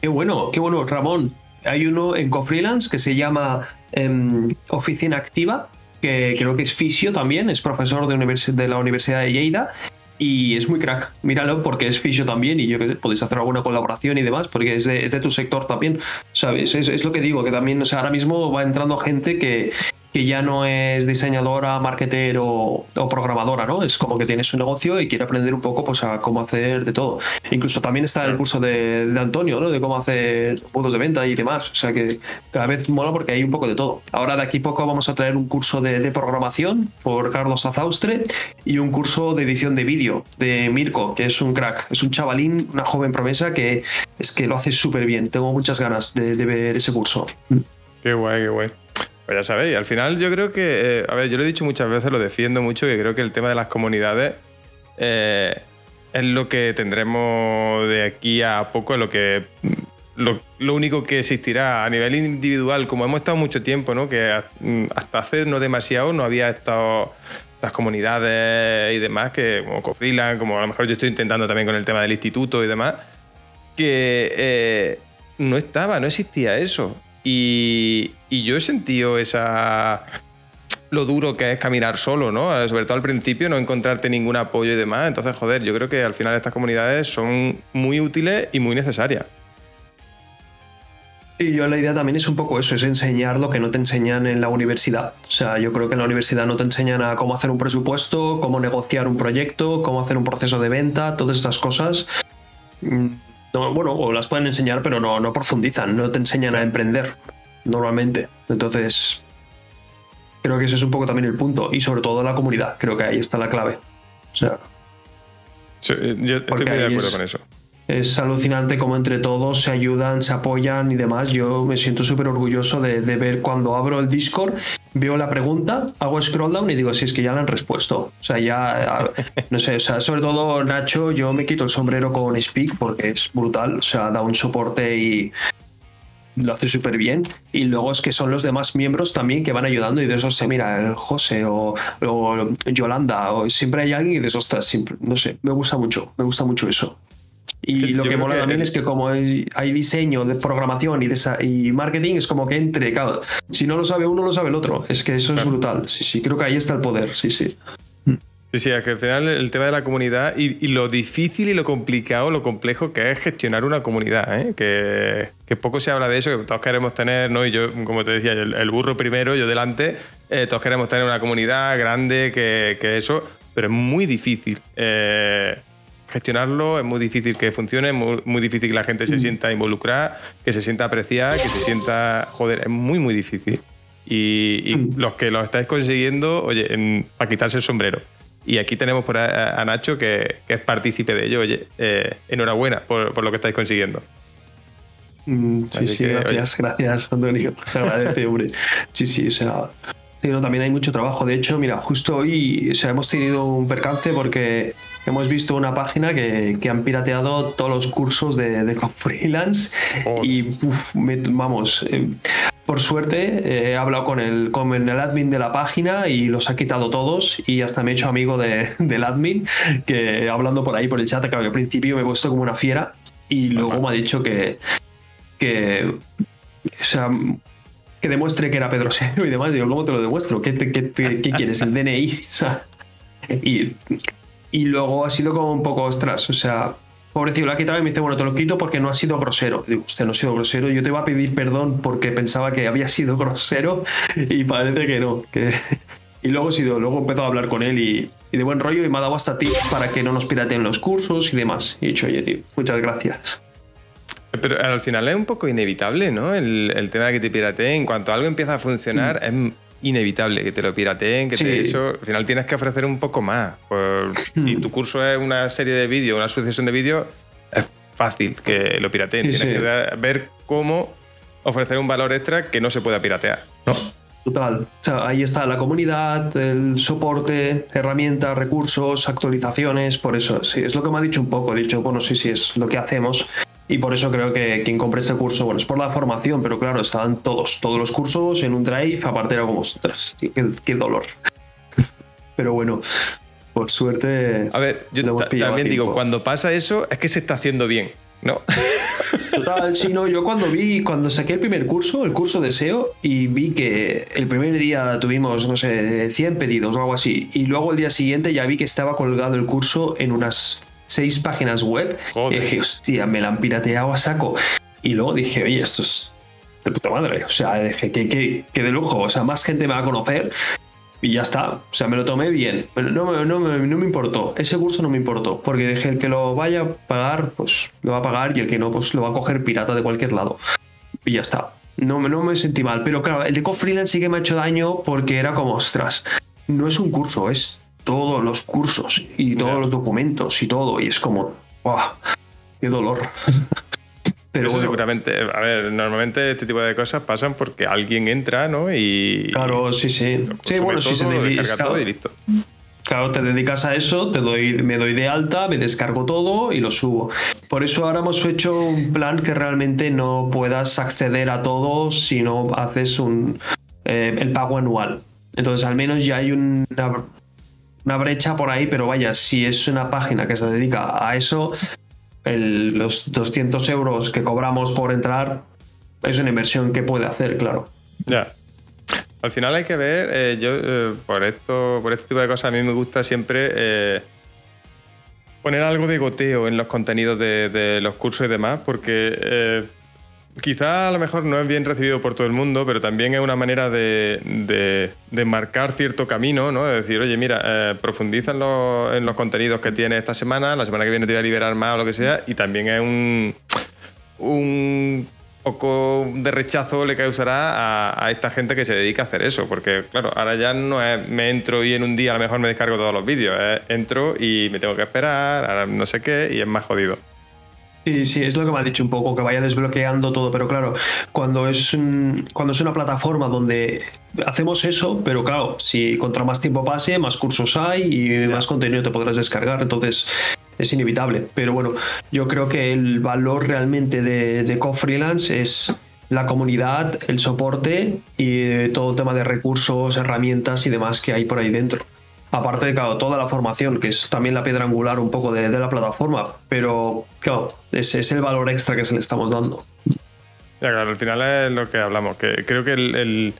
Qué bueno, qué bueno, Ramón. Hay uno en CoFreelance que se llama em, Oficina Activa, que creo que es fisio también, es profesor de, de la Universidad de Lleida y es muy crack. Míralo porque es fisio también y yo que podéis hacer alguna colaboración y demás porque es de, es de tu sector también, ¿sabes? Es, es, lo que digo, que también, o sea, ahora mismo va entrando gente que, que ya no es diseñadora, marketer o, programadora, ¿no? Es como que tiene su negocio y quiere aprender un poco pues, a cómo hacer de todo. Incluso también está el curso de, Antonio, ¿no? De cómo hacer puntos de venta y demás. O sea que cada vez mola porque hay un poco de todo. Ahora de aquí poco vamos a traer un curso de, programación por Carlos Azaustre y un curso de edición de vídeo de Mirko, que es un crack. Es un chavalín, una joven promesa que es que lo hace súper bien. Tengo muchas ganas de, de ver ese curso. Qué guay, qué guay. Pues ya sabéis, al final yo creo que, eh, a ver, yo lo he dicho muchas veces, lo defiendo mucho, que creo que el tema de las comunidades eh, es lo que tendremos de aquí a poco, lo que lo, único que existirá a nivel individual, como hemos estado mucho tiempo, ¿no? que hasta hace no demasiado no había estado las comunidades y demás, que como Cofreeland, como a lo mejor yo estoy intentando también con el tema del instituto y demás, que eh, no estaba, no existía eso. Y, yo he sentido esa lo duro que es caminar solo, ¿no? Sobre todo al principio, no encontrarte ningún apoyo y demás. Entonces, joder, yo creo que al final estas comunidades son muy útiles y muy necesarias. Y yo la idea también es un poco eso, es enseñar lo que no te enseñan en la universidad. O sea, yo creo que en la universidad no te enseñan a cómo hacer un presupuesto, cómo negociar un proyecto, cómo hacer un proceso de venta, todas estas cosas. Mm, bueno, o las pueden enseñar, pero no, no profundizan, no te enseñan a emprender normalmente. Entonces, Creo que ese es un poco también el punto. Y sobre todo la comunidad. Creo que ahí está la clave. O sea, yo estoy muy de acuerdo con eso. Es alucinante cómo entre todos se ayudan, se apoyan y demás. Yo me siento súper orgulloso de, ver cuando abro el Discord, veo la pregunta, hago scroll down y digo, si es que ya la han respuesto. O sea, ya, no sé, o sea, sobre todo Nacho, yo me quito el sombrero con Speak porque es brutal. O sea, da un soporte y, lo hace súper bien. Y luego es que son los demás miembros también que van ayudando y de esos, mira, el José o, Yolanda, o siempre hay alguien y de esos, siempre, no sé, me gusta mucho, me gusta mucho eso. Y lo que mola también es que como hay, diseño de programación y, de, y marketing, es como que entre, claro, si no lo sabe uno, lo sabe el otro. Es que eso es brutal. Sí, sí, creo que ahí está el poder, sí, sí. Sí, sí, es que al final el tema de la comunidad y, lo difícil y lo complicado, lo complejo que es gestionar una comunidad, ¿eh? que, poco se habla de eso, que todos queremos tener, ¿no? Y yo, como te decía, el, burro primero, yo delante, eh, todos queremos tener una comunidad grande, que, eso, pero es muy difícil. Eh, gestionarlo, es muy difícil que funcione, es muy, difícil que la gente se mm. sienta involucrada, que se sienta apreciada, que se sienta, joder, es muy, muy difícil. Y, mm. los que lo estáis consiguiendo, oye, para quitarse el sombrero. Y aquí tenemos por a, Nacho que, es partícipe de ello. Oye, eh, enhorabuena por, lo que estáis consiguiendo. Mm, sí, sí, gracias, gracias, Antonio. Se agradece, hombre. Sí, sí, o sea, también hay mucho trabajo. De hecho, mira, justo hoy o sea, hemos tenido un percance porque hemos visto una página que, han pirateado todos los cursos de, de freelance y vamos, eh, por suerte eh, he hablado con el, con el admin de la página y los ha quitado todos y hasta me he hecho amigo del admin que hablando por ahí por el chat, que al principio me he puesto como una fiera y luego me ha dicho que, que o sea, que demuestre que era Pedro Sero y demás. Digo, ¿cómo te lo demuestro? ¿Qué, qué, quieres? ¿El DNI? y, y luego ha sido como un poco, ostras, o sea, pobrecito, la ha quitado y me dice, bueno, te lo quito porque no ha sido grosero. Digo, usted no ha sido grosero, yo te iba a pedir perdón porque pensaba que había sido grosero y parece que no. Que... Y luego he sido, luego he empezado a hablar con él y, de buen rollo y me ha dado hasta tips para que no nos pirateen los cursos y demás. Y he dicho, oye, tío, muchas gracias. Pero al final es un poco inevitable, ¿no? El, tema de que te pirateen. En cuanto algo empieza a funcionar, mm. es inevitable que te lo pirateen, que te eso. Al final tienes que ofrecer un poco más. Pues, si tu curso es una serie de vídeos, una sucesión de vídeos, es fácil que lo pirateen. tienes que ver cómo ofrecer un valor extra que no se pueda piratear. Total. ahí está la comunidad, el soporte, herramientas, recursos, actualizaciones. Por eso, sí, es lo que me ha dicho un poco. He dicho, bueno, sí, sí, es lo que hacemos. Y por eso creo que quien compre este curso, bueno, es por la formación, pero claro, estaban todos, todos los cursos en un drive, aparte era como, ostras, qué, dolor. pero bueno, por suerte. A ver, yo también digo, cuando pasa eso, es que se está haciendo bien, ¿no? Total, sí, no, yo cuando vi, cuando saqué el primer curso, el curso de SEO, y vi que el primer día tuvimos, no sé, 100 pedidos o algo así, y luego el día siguiente ya vi que estaba colgado el curso en unas seis páginas web. Y dije, hostia, me la han pirateado a saco. Y luego dije, oye, esto es de puta madre. O sea, dije, que, que, de lujo. O sea, más gente me va a conocer. Y ya está. O sea, me lo tomé bien. Pero no, no, no me importó. Ese curso no me importó. Porque dije, el que lo vaya a pagar, pues lo va a pagar. Y el que no, pues lo va a coger pirata de cualquier lado. Y ya está. No, no me sentí mal. Pero claro, el de Co-Freelance sí que me ha hecho daño porque era como, ostras, no es un curso, es todos los cursos y todos los documentos y todo, y es como, ¡guau! ¡Qué dolor! Pero Eso seguramente, a ver, normalmente este tipo de cosas pasan porque alguien entra, ¿no? Y. Claro, sí, sí. Sí, bueno, si se dedica. Claro, y listo. Claro, te dedicas a eso, te doy, me doy de alta, me descargo todo y lo subo. Por eso ahora hemos hecho un plan que realmente no puedas acceder a todo si no haces un, eh, el pago anual. Entonces, al menos ya hay una una brecha por ahí, pero vaya, si es una página que se dedica a eso, los 200 euros que cobramos por entrar es una inversión que puede hacer, claro. Ya. Al final hay que ver, eh, yo eh, por esto, por este tipo de cosas a mí me gusta siempre eh, poner algo de goteo en los contenidos de, los cursos y demás, porque quizá a lo mejor no es bien recibido por todo el mundo, pero también es una manera de, marcar cierto camino, ¿no? Es decir, oye, mira, profundiza en los, en los, contenidos que tienes esta semana, la semana que viene te voy a liberar más o lo que sea, y también es un, un poco de rechazo le causará a, esta gente que se dedica a hacer eso, porque claro, ahora ya no es me entro y en un día a lo mejor me descargo todos los vídeos, entro y me tengo que esperar, ahora no sé qué, y es más jodido. Sí, sí, es lo que me ha dicho un poco, que vaya desbloqueando todo, pero claro, cuando es, cuando es una plataforma donde hacemos eso, pero claro, si contra más tiempo pase, más cursos hay y más contenido te podrás descargar, entonces es inevitable. Pero bueno, yo creo que el valor realmente de, de Co-Freelance es la comunidad, el soporte y todo el tema de recursos, herramientas y demás que hay por ahí dentro. Aparte de, claro, toda la formación, que es también la piedra angular un poco de, la plataforma, pero claro, es el valor extra que se le estamos dando. Ya, claro, al final es lo que hablamos, que creo que el,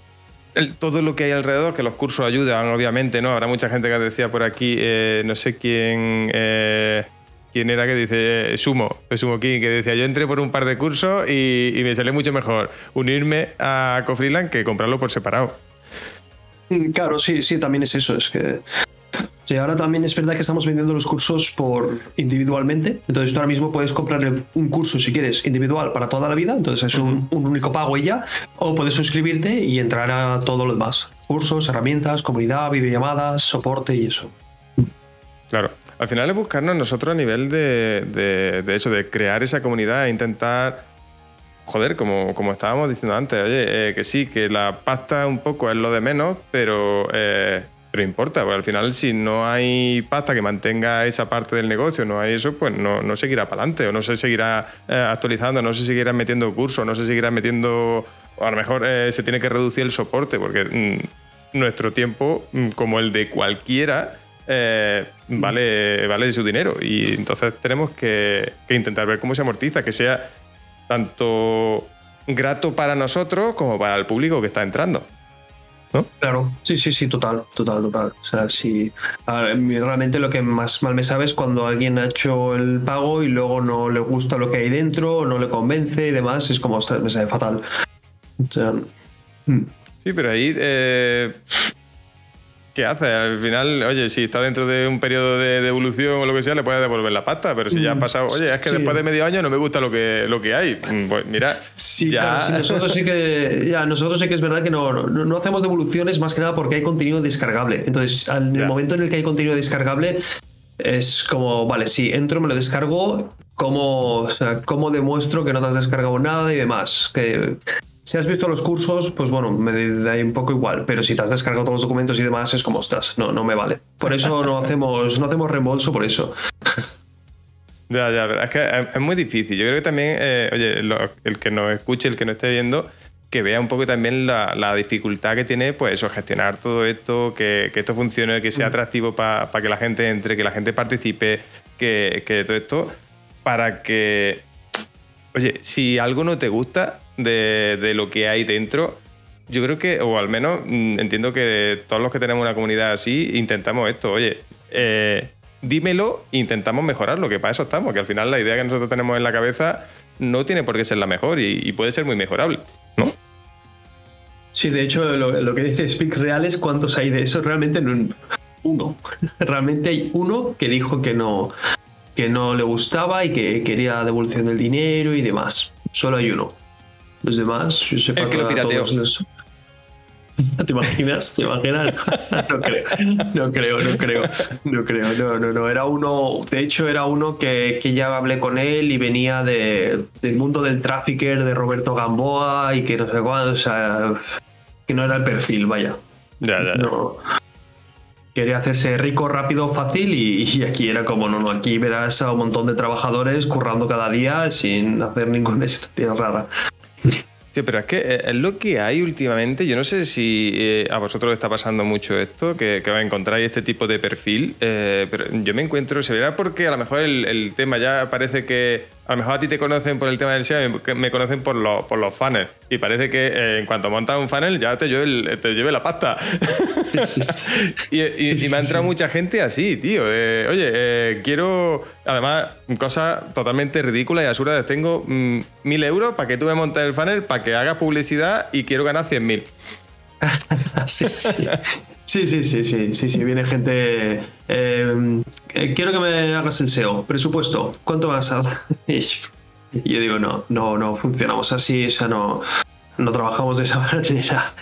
todo lo que hay alrededor, que los cursos ayudan, obviamente, ¿no? Habrá mucha gente que decía por aquí, eh, no sé quién, eh, quién era que dice, eh, Sumo, Sumo King, que decía, yo entré por un par de cursos y, y me salió mucho mejor unirme a Cofreeland que comprarlo por separado. Claro, sí, sí, también es eso. Es que. Sí, ahora también es verdad que estamos vendiendo los cursos por individualmente. Entonces tú ahora mismo puedes comprar un curso si quieres individual para toda la vida. Entonces es un, único pago y ya. O puedes suscribirte y entrar a todo lo demás. Cursos, herramientas, comunidad, videollamadas, soporte y eso. Claro. Al final es buscarnos nosotros a nivel de, de, de eso, de crear esa comunidad e intentar joder, como, como estábamos diciendo antes, oye, eh, que sí, que la pasta un poco es lo de menos, pero, eh, pero importa, porque al final si no hay pasta que mantenga esa parte del negocio, no hay eso, pues no, no seguirá para adelante, o no se seguirá eh, actualizando, no se seguirá metiendo cursos, no se seguirá metiendo, o a lo mejor se tiene que reducir el soporte, porque mm, nuestro tiempo, mm, como el de cualquiera, vale, vale su dinero. Y entonces tenemos que, que, intentar ver cómo se amortiza, que sea tanto grato para nosotros como para el público que está entrando. ¿No? Claro, sí, sí, sí, total, total, total. O sea, sí, realmente lo que más mal me sabe es cuando alguien ha hecho el pago y luego no le gusta lo que hay dentro, no le convence y demás, es como, me sabe fatal. Mm. Sí, pero ahí eh, ¿qué hace? Al final, oye, si está dentro de un periodo de, evolución o lo que sea, le puedes devolver la pasta, pero si ya ha mm, pasado, oye, es que después de medio año no me gusta lo que, lo que hay. Mm, pues mira, sí, ya... nosotros sí que, ya, nosotros sí que es verdad que no, no, hacemos devoluciones más que nada porque hay contenido descargable. Entonces, en el momento en el que hay contenido descargable, es como, vale, si entro, me lo descargo, ¿cómo, o sea, ¿cómo demuestro que no te has descargado nada y demás? Que si has visto los cursos, pues bueno, me da un poco igual, pero si te has descargado todos los documentos y demás, es como estás, no, no me vale. Por eso no hacemos, no hacemos reembolso por eso. Ya, ya, pero es que es muy difícil. Yo creo que también, eh, oye, el que nos escuche, el que nos esté viendo, que vea un poco también la, dificultad que tiene, pues eso, gestionar todo esto, que, esto funcione, que sea mm. atractivo para que la gente entre, que la gente participe, que, que todo esto, para que, oye, si algo no te gusta, de, lo que hay dentro, yo creo que, o al menos mm, entiendo que todos los que tenemos una comunidad así, intentamos esto. Oye, eh, dímelo intentamos mejorarlo, que para eso estamos, que al final la idea que nosotros tenemos en la cabeza no tiene por qué ser la mejor y, puede ser muy mejorable, ¿no? Sí, de hecho, lo, que dice Speak Reales, ¿cuántos hay de eso? Realmente no, uno. Realmente hay uno que dijo que no, que no le gustaba y que quería devolución del dinero y demás. Solo hay uno. Los demás, yo sé que lo pirateó. ¿Te imaginas? ¿Te imaginas? No creo, no creo, no creo, no creo, no, no, no. Era uno, de hecho era uno que, que ya hablé con él y venía de, del mundo del trafficker de Roberto Gamboa y que no sé cuándo, o sea, que no era el perfil, vaya. Ya, ya, No. Quería hacerse rico, rápido, fácil y, y, aquí era como, no, no, aquí verás a un montón de trabajadores currando cada día sin hacer ninguna historia rara. Sí, pero es que eh, es lo que hay últimamente. Yo no sé si eh, a vosotros está pasando mucho esto, que, que encontráis este tipo de perfil, eh, pero yo me encuentro, se verá porque a lo mejor el, tema ya parece que a lo mejor a ti te conocen por el tema del SEO, me conocen por, los, por los funnels. Y parece que en cuanto montas un funnel ya te lleve, te lleve la pasta. y, me ha entrado mucha gente así, tío. oye, quiero, además, cosas totalmente ridículas y absurdas. Tengo mm, mil euros para que tú me montes el funnel, para que hagas publicidad y quiero ganar 100.000. sí, sí. Sí, sí, sí, sí, sí, sí, viene gente. Eh, quiero que me hagas el SEO. Presupuesto, ¿cuánto vas a? Y yo digo, no, no, no funcionamos así, o sea, no, no trabajamos de esa manera.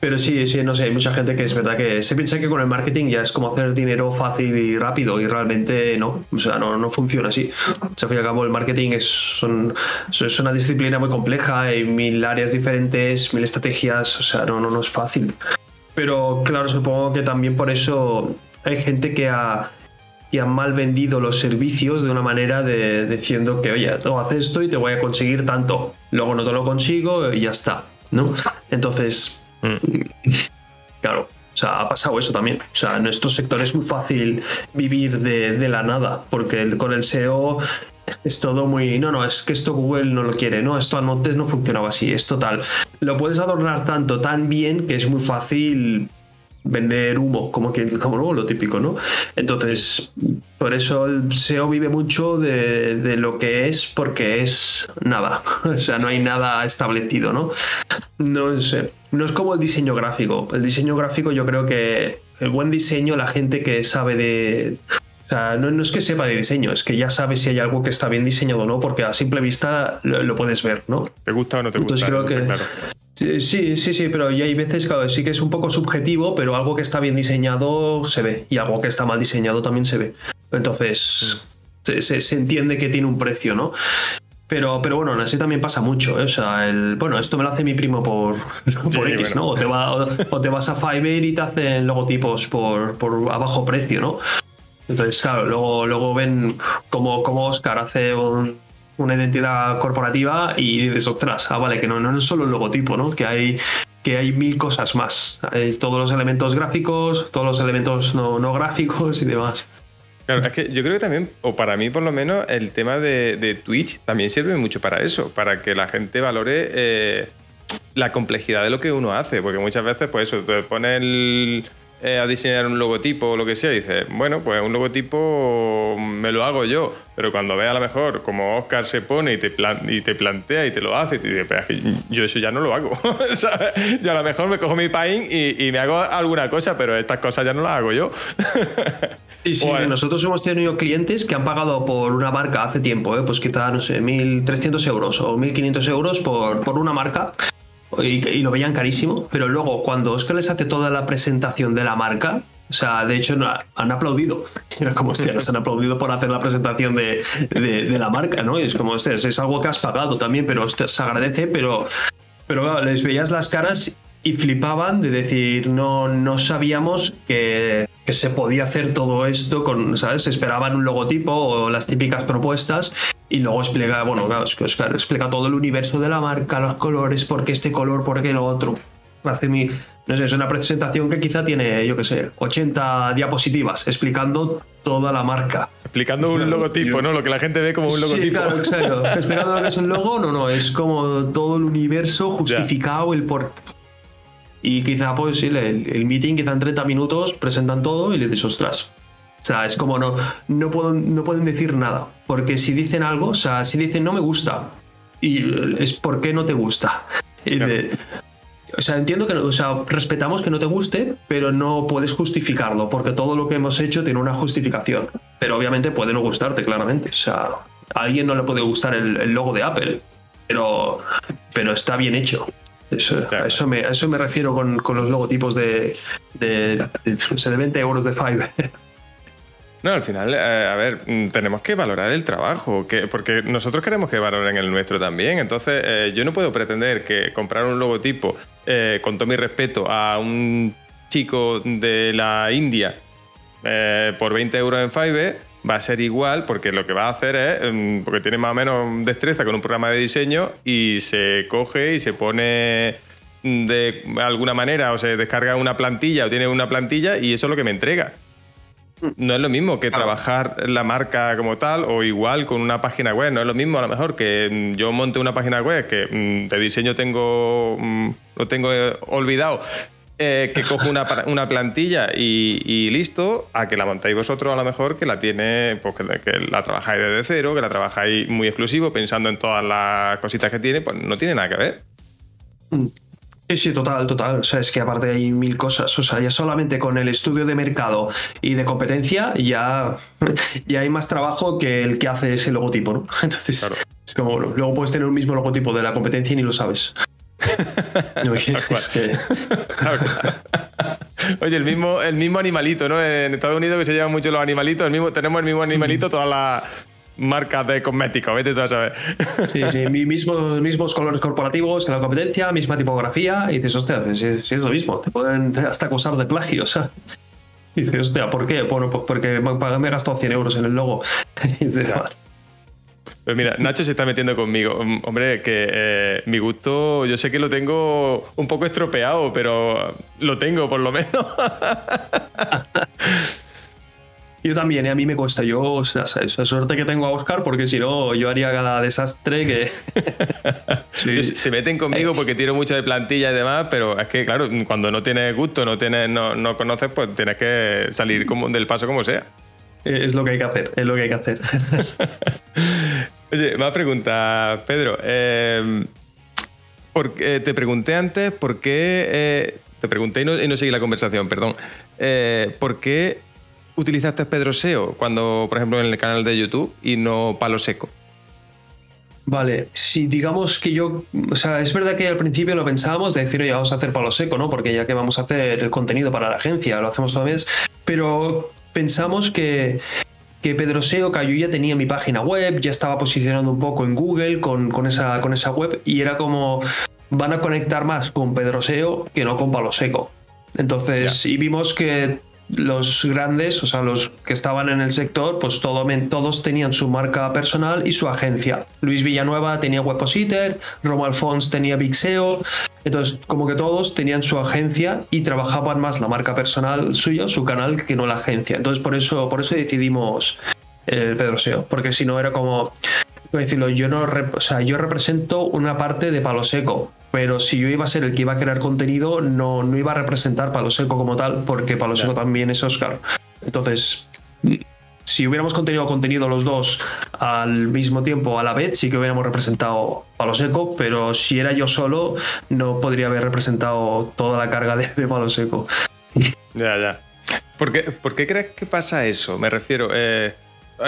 Pero sí, sí, no sé, hay mucha gente que es verdad que se piensa que con el marketing ya es como hacer dinero fácil y rápido y realmente no, o sea, no, no funciona así. O sea, al fin y al cabo el marketing es, es una disciplina muy compleja, hay mil áreas diferentes, mil estrategias, o sea, no, no, no es fácil. Pero claro, supongo que también por eso hay gente que ha, que ha mal vendido los servicios de una manera de diciendo que, oye, tú haces esto y te voy a conseguir tanto. Luego no te lo consigo y ya está, ¿no? Entonces, mm. claro, o sea, ha pasado eso también. O sea, en estos sectores es muy fácil vivir de, de la nada, porque con el SEO es todo muy. No, no, es que esto Google no lo quiere, no, esto antes no funcionaba así, es total. Lo puedes adornar tanto, tan bien, que es muy fácil vender humo, como que como lo típico, ¿no? Entonces, por eso el SEO vive mucho de, de, lo que es, porque es nada. O sea, no hay nada establecido, ¿no? No sé. No es como el diseño gráfico. El diseño gráfico, yo creo que el buen diseño, la gente que sabe de o sea, no, es que sepa de diseño, es que ya sabes si hay algo que está bien diseñado o no, porque a simple vista lo, puedes ver, ¿no? ¿Te gusta o no te gusta? Entonces creo que. Sí, sí, sí, pero ya hay veces, claro, sí que es un poco subjetivo, pero algo que está bien diseñado se ve y algo que está mal diseñado también se ve. Entonces, se, entiende que tiene un precio, ¿no? Pero, pero bueno, así también pasa mucho. ¿eh? O sea, el, bueno, esto me lo hace mi primo por, por X, ¿no? O te, o, te, vas a Fiverr y te hacen logotipos por, por a bajo precio, ¿no? Entonces, claro, luego, luego ven cómo, cómo Oscar hace una identidad corporativa y dices, ostras, ah, vale, que no, no es solo el logotipo, ¿no? Que hay, que hay mil cosas más. Hay todos los elementos gráficos, todos los elementos no, no gráficos y demás. Claro, es que yo creo que también, o para mí por lo menos, el tema de, Twitch también sirve mucho para eso, para que la gente valore eh, la complejidad de lo que uno hace, porque muchas veces, pues eso, te pone el eh, a diseñar un logotipo o lo que sea, y dices, bueno, pues un logotipo me lo hago yo, pero cuando ve a lo mejor como Oscar se pone y te, y te plantea y te lo hace, y te dice, pero yo eso ya no lo hago. Yo a lo mejor me cojo mi pain y, me hago alguna cosa, pero estas cosas ya no las hago yo. Sí, sí, nosotros hemos tenido clientes que han pagado por una marca hace tiempo, ¿eh? pues quizá, no sé, 1.300 euros o 1.500 euros por, por una marca y, lo veían carísimo, pero luego cuando Oscar les hace toda la presentación de la marca, o sea, de hecho han aplaudido. Era como, hostia, nos han aplaudido por hacer la presentación de, la marca, ¿no? Y es como, hostia, es algo que has pagado también, pero se agradece, pero, pero les veías las caras y flipaban de decir, no, no sabíamos que, que se podía hacer todo esto con, ¿sabes? Esperaban un logotipo o las típicas propuestas y luego explica, bueno, claro, es que Oscar explica todo el universo de la marca, los colores, por qué este color, por qué lo otro. Hace mi, no sé, es una presentación que quizá tiene, yo qué sé, 80 diapositivas explicando toda la marca. Explicando un logotipo, ¿no? Lo que la gente ve como un logotipo. Sí, claro, exacto. Explicando lo que es un logo, no, no, es como todo el universo justificado, el por. Y quizá, pues sí, el, el meeting, quizá en 30 minutos presentan todo y le dices, ostras, o sea, es como no, no, pueden, no pueden decir nada. Porque si dicen algo, o sea, si dicen no me gusta, y es porque no te gusta. o sea, entiendo que, o sea, respetamos que no te guste, pero no puedes justificarlo, porque todo lo que hemos hecho tiene una justificación. Pero obviamente puede no gustarte, claramente. O sea, a alguien no le puede gustar el, logo de Apple, pero, pero está bien hecho. Eso, a, eso me, eso me refiero con, los logotipos de, de, de, 20 euros de Fiverr. No, al final, eh, a ver, mm, tenemos que valorar el trabajo, que, porque nosotros queremos que valoren el nuestro también. Entonces, eh, yo no puedo pretender que comprar un logotipo, eh, con todo mi respeto, a un chico de la India por 20 euros en Fiverr va a ser igual porque lo que va a hacer es, em, porque tiene más o menos destreza con un programa de diseño y se coge y se pone de alguna manera o se descarga una plantilla o tiene una plantilla y eso es lo que me entrega. No es lo mismo que trabajar la marca como tal o igual con una página web. No es lo mismo a lo mejor que mm, yo monte una página web que mm, de diseño tengo mm, lo tengo eh, olvidado. Eh, que cojo una, plantilla y, listo, a que la montáis vosotros a lo mejor, que la tiene, pues que, la trabajáis desde cero, que la trabajáis muy exclusivo, pensando en todas las cositas que tiene, pues no tiene nada que ver. Sí, sí, total, total. O sea, es que aparte hay mil cosas. O sea, ya solamente con el estudio de mercado y de competencia ya, ya hay más trabajo que el que hace ese logotipo, ¿no? Entonces, es como luego puedes tener un mismo logotipo de la competencia y ni lo sabes. Oye, el mismo, el mismo animalito, ¿no? En Estados Unidos que se llevan mucho los animalitos, el mismo, tenemos el mismo animalito, toda la marcas de cosméticos, vete tú a saber. Sí, sí, mismos, mismos colores corporativos que la competencia, misma tipografía, y dices, hostia, si, es lo mismo, te pueden hasta acusar de plagio, o sea. Y dices, hostia, ¿por qué? Bueno, pues porque me he gastado 100 euros en el logo. Y dices, Pues mira, Nacho se está metiendo conmigo. Hombre, que eh, mi gusto, yo sé que lo tengo un poco estropeado, pero lo tengo por lo menos. Yo también, ¿eh? a mí me cuesta. Yo, o sea, suerte que tengo a Oscar, porque si no, yo haría cada desastre que. Se meten conmigo porque tiro mucho de plantilla y demás, pero es que, claro, cuando no tienes gusto, no, tienes, no, no conoces, pues tienes que salir como, del paso como sea. Es lo que hay que hacer, es lo que hay que hacer. Oye, más pregunta, Pedro. Eh, porque, te pregunté antes por qué. Eh, te pregunté y no, y no seguí la conversación, perdón. Eh, ¿Por qué utilizaste Pedro SEO cuando, por ejemplo, en el canal de YouTube y no Palo Seco? Vale, si digamos que yo, o sea, es verdad que al principio lo pensábamos de decir, oye, vamos a hacer palo seco, ¿no? Porque ya que vamos a hacer el contenido para la agencia, lo hacemos toda vez, pero pensamos que, que Pedro SEO, que yo ya tenía mi página web, ya estaba posicionando un poco en Google con, con, esa, con esa web y era como, van a conectar más con Pedro SEO que no con palo seco. Entonces, y vimos que los grandes, o sea, los que estaban en el sector, pues todos tenían su marca personal y su agencia. Luis Villanueva tenía Webpositor, Romo Alfons tenía Big SEO, entonces como que todos tenían su agencia y trabajaban más la marca personal suya, su canal, que no la agencia. Entonces por eso, por eso decidimos el Pedro SEO, porque si no era como, decirlo, yo no, o sea, yo represento una parte de Palo Seco, pero si yo iba a ser el que iba a crear contenido, no, no iba a representar Palo Seco como tal, porque Palo Seco también es Oscar. Entonces, si hubiéramos contenido contenido los dos al mismo tiempo, a la vez, sí que hubiéramos representado Palo Seco, pero si era yo solo, no podría haber representado toda la carga de, Palo Seco. Ya, ya. ¿Por qué, ¿Por qué, crees que pasa eso? Me refiero, eh,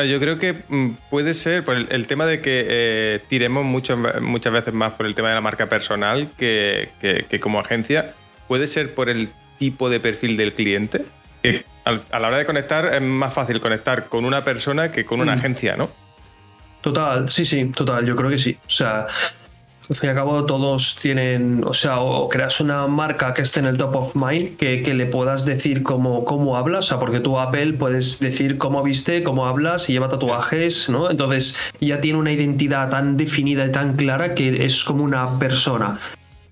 yo creo que mm, puede ser por el, tema de que eh, tiremos mucho, muchas veces más por el tema de la marca personal que, como agencia. Puede ser por el tipo de perfil del cliente. Que a la hora de conectar es más fácil conectar con una persona que con una mm. agencia, ¿no? Total, sí, sí, total, yo creo que sí. O sea, al fin y al cabo todos tienen, o sea, o creas una marca que esté en el top of mind, que, que le puedas decir cómo, cómo hablas, o sea, porque tú Apple puedes decir cómo viste, cómo hablas y lleva tatuajes, ¿no? Entonces ya tiene una identidad tan definida y tan clara que es como una persona.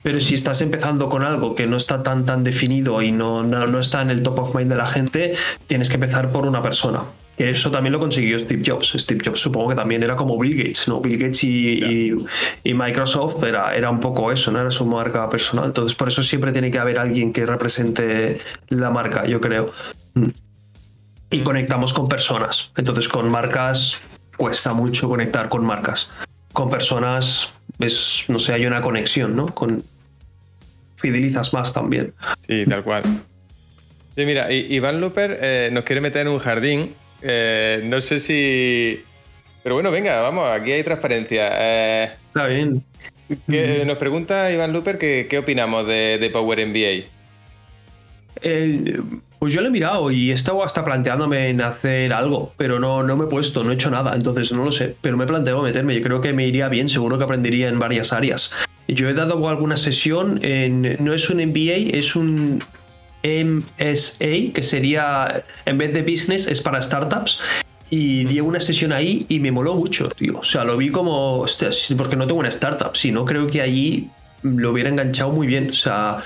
Pero si estás empezando con algo que no está tan tan definido y no, no, no está en el top of mind de la gente, tienes que empezar por una persona. Eso también lo consiguió Steve Jobs. Steve Jobs supongo que también era como Bill Gates, ¿no? Bill Gates y, Microsoft era, era un poco eso, ¿no? Era su marca personal. Entonces, por eso siempre tiene que haber alguien que represente la marca, yo creo. Mm. Y conectamos con personas. Entonces, con marcas cuesta mucho conectar con marcas. Con personas, es, no sé, hay una conexión, ¿no? Con, fidelizas más también. Sí, tal cual. Sí, mira, Iván Luper eh, nos quiere meter en un jardín eh, no sé si. Pero bueno, venga, vamos, aquí hay transparencia. Eh, Está bien. nos pregunta Iván Luper que, qué opinamos de, Power MBA. Eh, pues yo lo he mirado y he estado hasta planteándome en hacer algo, pero no, no me he puesto, no he hecho nada, entonces no lo sé. Pero me he planteado meterme, yo creo que me iría bien, seguro que aprendería en varias áreas. Yo he dado alguna sesión en. No es un MBA, es un MSA, que sería, en vez de business, es para startups. y di una sesión ahí y me moló mucho, tío. O sea, lo vi como, porque no tengo una startup, si no creo que allí lo hubiera enganchado muy bien. O sea,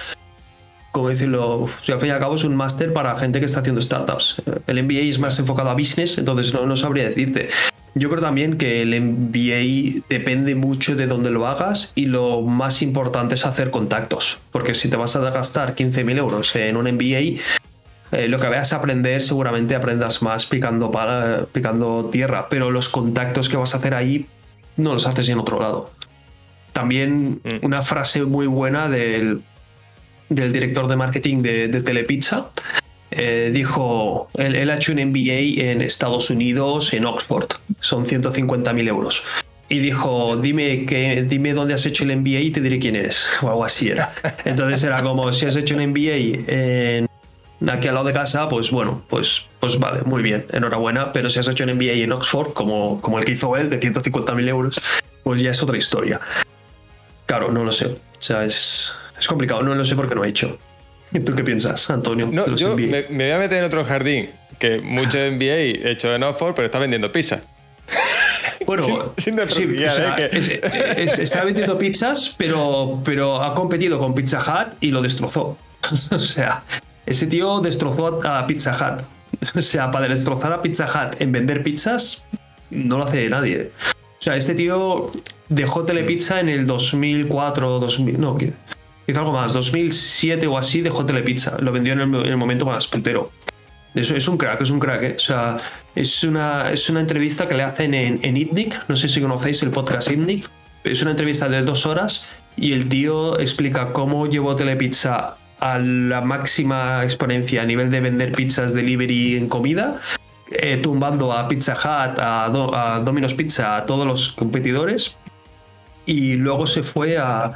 como decirlo, al fin y al cabo es un máster para gente que está haciendo startups. El MBA es más enfocado a business, entonces no, no sabría decirte. Yo creo también que el MBA depende mucho de dónde lo hagas y lo más importante es hacer contactos. Porque si te vas a gastar 15.000 euros en un MBA, eh, lo que vayas a aprender seguramente aprendas más picando, para, picando tierra, pero los contactos que vas a hacer ahí no los haces en otro lado. También mm. una frase muy buena del, del director de marketing de, de Telepizza, eh, dijo, él, ha hecho un MBA en Estados Unidos, en Oxford, son 150.000 euros. Y dijo, dime, que, dime dónde has hecho el MBA y te diré quién eres. O algo así era. Entonces era como, si has hecho un MBA en, aquí al lado de casa, pues bueno, pues, pues vale, muy bien, enhorabuena. Pero si has hecho un MBA en Oxford, como, como el que hizo él, de 150.000 euros, pues ya es otra historia. Claro, no lo sé. O sea, es, es complicado, no lo sé por qué no he hecho. ¿Y tú qué piensas, Antonio? No, yo me, voy a meter en otro jardín, que mucho MBA hecho en Oxford, pero está vendiendo pizza. Bueno, sin, sí, ¿eh? está vendiendo pizzas, pero, pero ha competido con Pizza Hut y lo destrozó. o sea, ese tío destrozó a Pizza Hut. O sea, para destrozar a Pizza Hut en vender pizzas, no lo hace nadie. O sea, este tío dejó Telepizza en el 2004, 2000, no, hizo algo más, 2007 o así dejó Telepizza, lo vendió en el, momento más puntero. Eso es un crack, es un crack, ¿eh? O sea, es una, es una entrevista que le hacen en, en ITNIC, no sé si conocéis el podcast ITNIC, es una entrevista de dos horas y el tío explica cómo llevó Telepizza a la máxima exponencia a nivel de vender pizzas delivery en comida, eh, tumbando a Pizza Hut, a, a Domino's Pizza, a todos los competidores, y luego se fue a,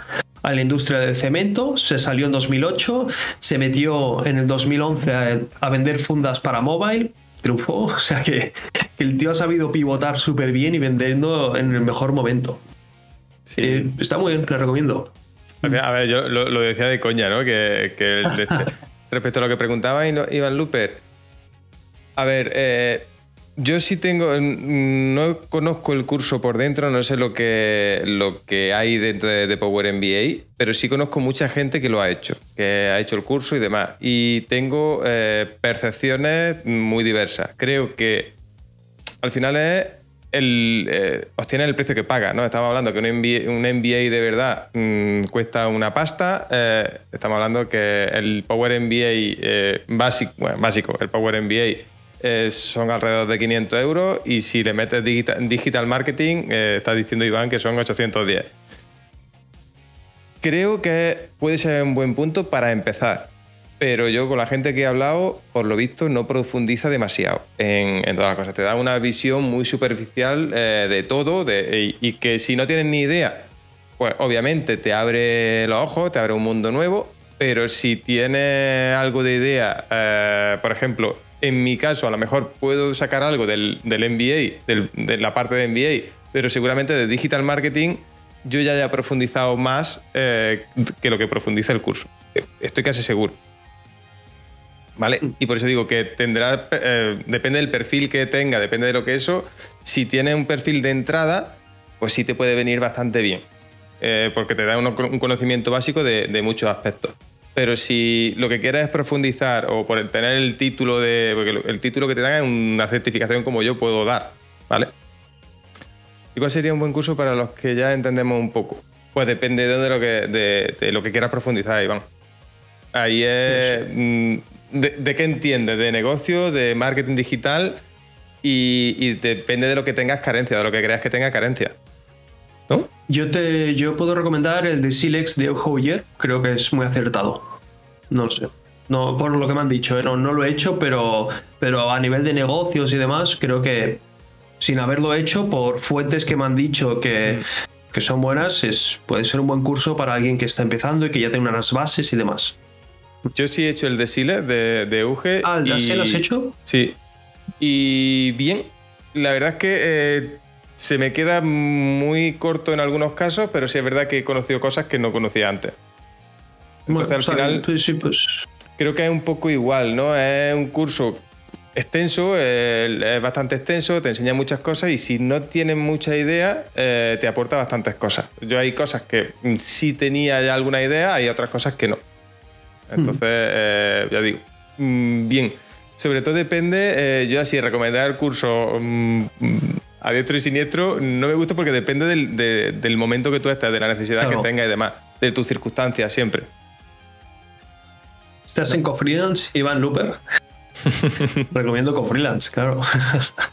a la industria del cemento, se salió en 2008, se metió en el 2011 a, vender fundas para mobile, triunfó, o sea que, el tío ha sabido pivotar súper bien y vendiendo en el mejor momento. Eh, está muy bien, le recomiendo. A ver, yo lo, decía de coña, ¿no? Que, respecto a lo que preguntaba Iván Luper, a ver, eh, yo sí tengo, no conozco el curso por dentro, no sé lo que, lo que hay dentro de, Power MBA, pero sí conozco mucha gente que lo ha hecho, que ha hecho el curso y demás. Y tengo eh, percepciones muy diversas. Creo que al final es el, eh, obtiene el precio que paga, ¿no? Estamos hablando que un MBA, un MBA de verdad mm, cuesta una pasta. Eh, estamos hablando que el Power MBA básico, bueno, básico, el Power MBA eh, son alrededor de 500 euros y si le metes digital, marketing, eh, está diciendo Iván que son 810. Creo que puede ser un buen punto para empezar, pero yo con la gente que he hablado, por lo visto, no profundiza demasiado en, todas las cosas. Te da una visión muy superficial eh, de todo y, y que si no tienes ni idea, pues obviamente te abre los ojos, te abre un mundo nuevo, pero si tienes algo de idea, por ejemplo, en mi caso, a lo mejor puedo sacar algo del, del MBA, de la parte de MBA, pero seguramente de digital marketing yo ya haya profundizado más eh, que lo que profundiza el curso. Estoy casi seguro. ¿Vale? Mm. Y por eso digo que tendrá, eh, depende del perfil que tenga, depende de lo que eso, si tiene un perfil de entrada, pues sí te puede venir bastante bien, eh, porque te da un, conocimiento básico de, de muchos aspectos. Pero si lo que quieres es profundizar o por tener el título de. Porque el título que te dan es una certificación como yo puedo dar, ¿vale? ¿Y cuál sería un buen curso para los que ya entendemos un poco? Pues depende de lo que, de, lo que quieras profundizar, Iván. Ahí es. Mm, de, qué entiendes? De negocio, de marketing digital y, depende de lo que tengas carencia, de lo que creas que tenga carencia. ¿No? Yo, te, yo puedo recomendar el de Silex de Hoyer, creo que es muy acertado. No lo sé. No, por lo que me han dicho, ¿eh? no, no, lo he hecho, pero, pero a nivel de negocios y demás, creo que sin haberlo hecho, por fuentes que me han dicho que, que son buenas, es, puede ser un buen curso para alguien que está empezando y que ya tiene unas bases y demás. Yo sí he hecho el de Silex de, de UG. Ah, ¿el de lo has hecho? Sí. Y bien, la verdad es que eh, se me queda muy corto en algunos casos, pero sí es verdad que he conocido cosas que no conocía antes. Entonces al final pues sí, pues... creo que es un poco igual, ¿no? Es un curso extenso, es bastante extenso, te enseña muchas cosas y si no tienes mucha idea, eh, te aporta bastantes cosas. Yo hay cosas que sí tenía ya alguna idea, hay otras cosas que no. Entonces, eh, ya digo, mm, bien. Sobre todo depende, eh, yo así recomendar curso mm, a diestro y siniestro no me gusta porque depende del, momento que tú estés, de la necesidad que tengas y demás, de tus circunstancias siempre. ¿Estás en Cofreelance, Iván Looper? Recomiendo Cofreelance, claro.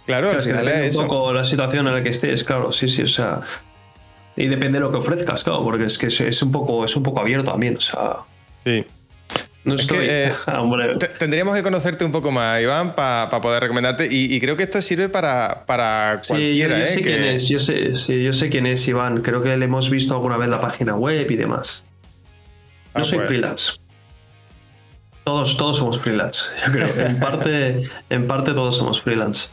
Claro, al final es un poco la situación en la que estés, claro, sí, sí, o sea. Y depende de lo que ofrezcas, claro, porque es que es un poco, es un poco abierto también, o sea. Sí. No estoy... Eh, tendríamos que conocerte un poco más, Iván, para poder recomendarte. Y, creo que esto sirve para, para cualquiera. Sí, yo, sé ¿eh? quién es, yo sé, sí, yo sé quién es Iván. Creo que le hemos visto alguna vez la página web y demás. No ah, soy pues. freelance. Todos, todos somos freelance, yo creo. En parte, en parte todos somos freelance.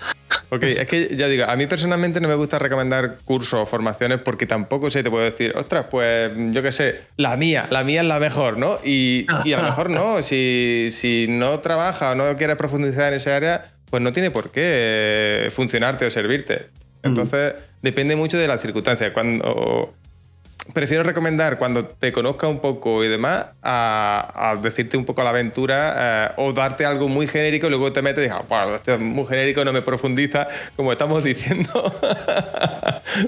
Ok, es que ya digo, a mí personalmente no me gusta recomendar cursos o formaciones porque tampoco sé, te puedo decir, ostras, pues yo qué sé, la mía, la mía es la mejor, ¿no? Y, a lo mejor no, si, si no trabajas o no quieres profundizar en esa área, pues no tiene por qué funcionarte o servirte. Mm. Entonces, depende mucho de las circunstancias. Cuando prefiero recomendar cuando te conozca un poco y demás a, decirte un poco la aventura eh, o darte algo muy genérico y luego te metes y dices, wow, esto es muy genérico, no me profundiza, como estamos diciendo,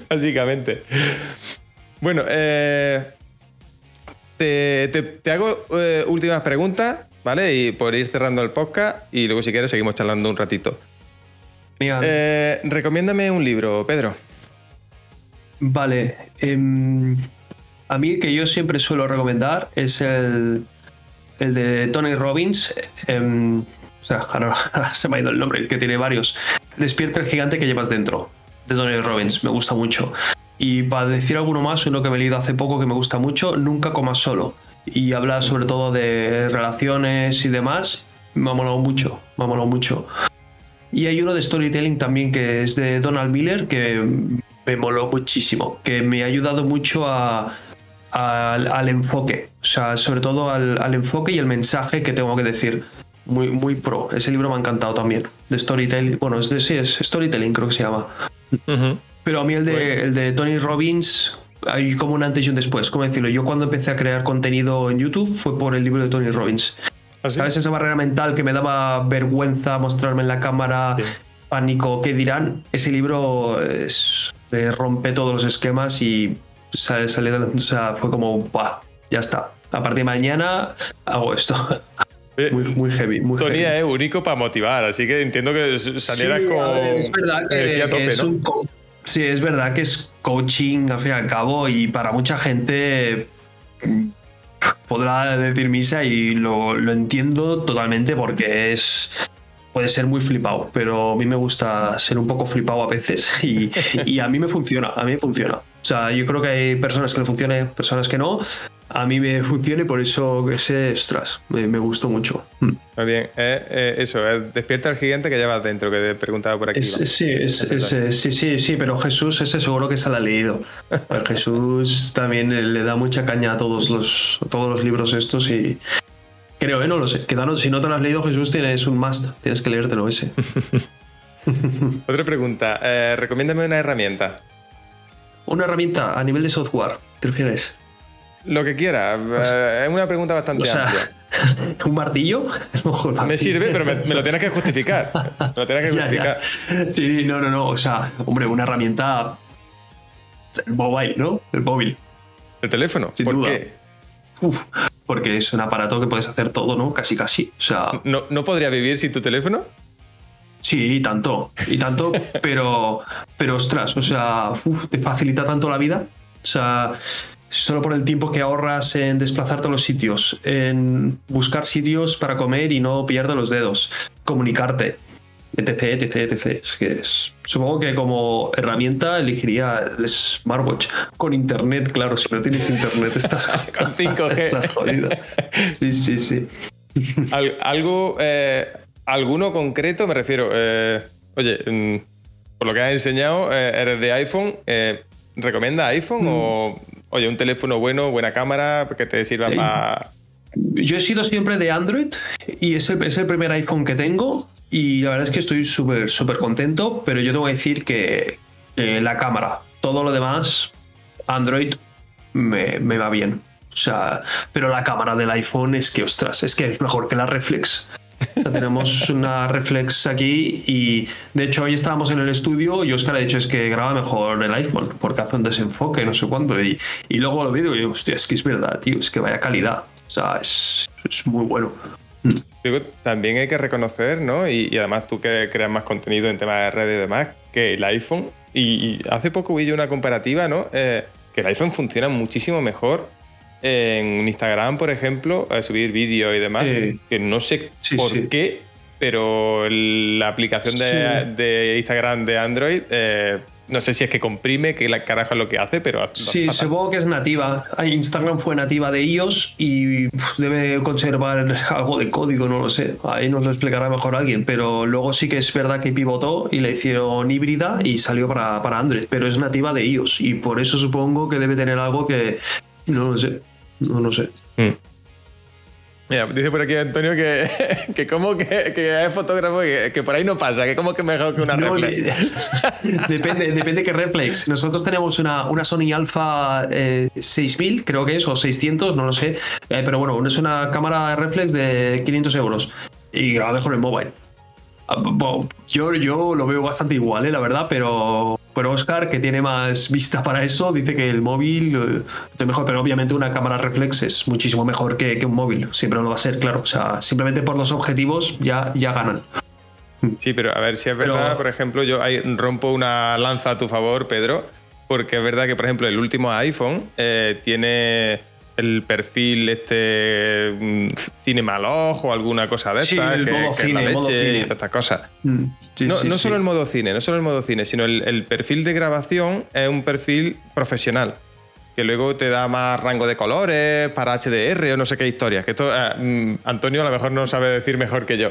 básicamente. Bueno, eh, te, hago eh, últimas preguntas, ¿vale? Y por ir cerrando el podcast y luego si quieres seguimos charlando un ratito. recomiéndame un libro, Pedro. Vale. Em, a mí que yo siempre suelo recomendar es el, el de Tony Robbins. Em, o sea, ahora, se me ha ido el nombre, que tiene varios. Despierta el gigante que llevas dentro, de Tony Robbins. Me gusta mucho. Y para decir alguno más, uno que me he leído hace poco que me gusta mucho, Nunca comas solo. Y habla sobre todo de relaciones y demás. Me ha molado mucho, me ha molado mucho. Y hay uno de storytelling también que es de Donald Miller, que me moló muchísimo, que me ha ayudado mucho a, al, enfoque, o sea, sobre todo al, enfoque y el mensaje que tengo que decir. Muy, muy pro. Ese libro me ha encantado también. De storytelling. Bueno, es de, sí, es storytelling, creo que se llama. Pero a mí el de, el de Tony Robbins, hay como un antes y un después. ¿Cómo decirlo? Yo cuando empecé a crear contenido en YouTube fue por el libro de Tony Robbins. ¿Ah, ¿Sabes? Esa barrera mental que me daba vergüenza mostrarme en la cámara, pánico, ¿qué dirán? Ese libro es, rompe todos los esquemas y sale, sale o sea, fue como, ya está. A partir de mañana hago esto. Eh, muy, muy, heavy. Muy Tony es único para motivar, así que entiendo que salieras con. Es verdad que, es un Sí, es verdad que es coaching al fin y al cabo, y para mucha gente podrá decir misa y lo, lo entiendo totalmente porque es puede ser muy flipado, pero a mí me gusta ser un poco flipado a veces y, a mí me funciona, a mí me funciona. O sea, yo creo que hay personas que le funcione, personas que no. A mí me funciona y por eso que sé, ostras, me, gustó mucho. Mm. Muy bien, eh, eh, eso, eh, despierta al gigante que llevas dentro, que te preguntaba por aquí. sí, sí, sí, sí, pero Jesús ese seguro que se la ha leído. Jesús también le da mucha caña a todos los, todos los libros estos y, Creo, ¿eh? No lo sé. si no te lo has leído, Jesús, tienes un must. Tienes que leértelo ese. Otra pregunta. Eh, recomiéndame una herramienta. Una herramienta a nivel de software, ¿te refieres? Lo que quiera. Eh, es una pregunta bastante amplia. ¿Un martillo? Me sirve, pero me, lo tienes que justificar. Me lo tienes que justificar. Sí, no, no, no. O sea, hombre, una herramienta. El mobile, ¿no? El móvil. ¿El teléfono? ¿Por qué? Uf, porque es un aparato que puedes hacer todo, ¿no? Casi, casi. O sea. ¿No, ¿no podría vivir sin tu teléfono? Sí, tanto. Y tanto, pero. Pero ostras, o sea, te facilita tanto la vida. O sea, solo por el tiempo que ahorras en desplazarte a los sitios, en buscar sitios para comer y no pillarte los dedos, comunicarte etc, etc, etc. Es que supongo que como herramienta elegiría el smartwatch. Con internet, claro, si no tienes internet estás, Con 5G. estás jodido. Sí, sí, sí. algo, eh, alguno concreto, me refiero, eh, oye, mm, por lo que has enseñado, eh, eres de iPhone, ¿recomienda iPhone o, mm. oye, un teléfono bueno, buena cámara, que te sirva para... Yo he sido siempre de Android y es el, es el primer iPhone que tengo y la verdad es que estoy súper, súper contento, pero yo tengo que decir que la cámara, todo lo demás, Android me, me va bien. O sea, pero la cámara del iPhone es que, ostras, es que es mejor que la reflex. O sea, tenemos una reflex aquí y de hecho hoy estábamos en el estudio y Oscar ha dicho es que graba mejor el iPhone porque hace un desenfoque, no sé cuándo. Y, y luego lo veo y digo, hostia, es que es verdad, tío, es que vaya calidad. O sea, es, es muy bueno. También hay que reconocer, ¿no? Y, además tú que creas más contenido en temas de redes y demás, que el iPhone, y, hace poco vi yo una comparativa, ¿no? Eh, que el iPhone funciona muchísimo mejor en Instagram, por ejemplo, a subir vídeos y demás, que no sé por qué, pero la aplicación de, Instagram de Android, eh, no sé si es que comprime, que la carajo es lo que hace, pero... Sí, supongo que es nativa. Instagram fue nativa de iOS y debe conservar algo de código, no lo sé. Ahí nos lo explicará mejor alguien, pero luego sí que es verdad que pivotó y la hicieron híbrida y salió para, para Android, pero es nativa de iOS y por eso supongo que debe tener algo que... No lo sé. No lo sé. Hmm. Mira, dice por aquí Antonio que, que como que, que es fotógrafo y que, por ahí no pasa, que como que mejor que una reflex. depende, depende qué reflex. Nosotros tenemos una, una Sony Alpha 6000, eh, creo que es, o 600, no lo sé. Eh, pero bueno, es una cámara reflex de 500 euros y graba mejor el mobile. Ah, yo, yo lo veo bastante igual, ¿eh? la verdad, pero, pero Oscar, que tiene más vista para eso, dice que el móvil eh, es mejor, pero obviamente una cámara reflex es muchísimo mejor que, que, un móvil, siempre lo va a ser, claro. O sea, simplemente por los objetivos ya, ya ganan. Sí, pero a ver, si es verdad, por ejemplo, yo rompo una lanza a tu favor, Pedro, porque es verdad que, por ejemplo, el último iPhone eh, tiene el perfil este mm, Cinemalog o alguna cosa de esta, que, modo cine, la leche y todas estas cosas. Mm, no, no solo el modo cine, no solo el modo cine, sino el, perfil de grabación es un perfil profesional. Que luego te da más rango de colores para HDR o no sé qué historias. Que esto, eh, mm, Antonio a lo mejor no sabe decir mejor que yo.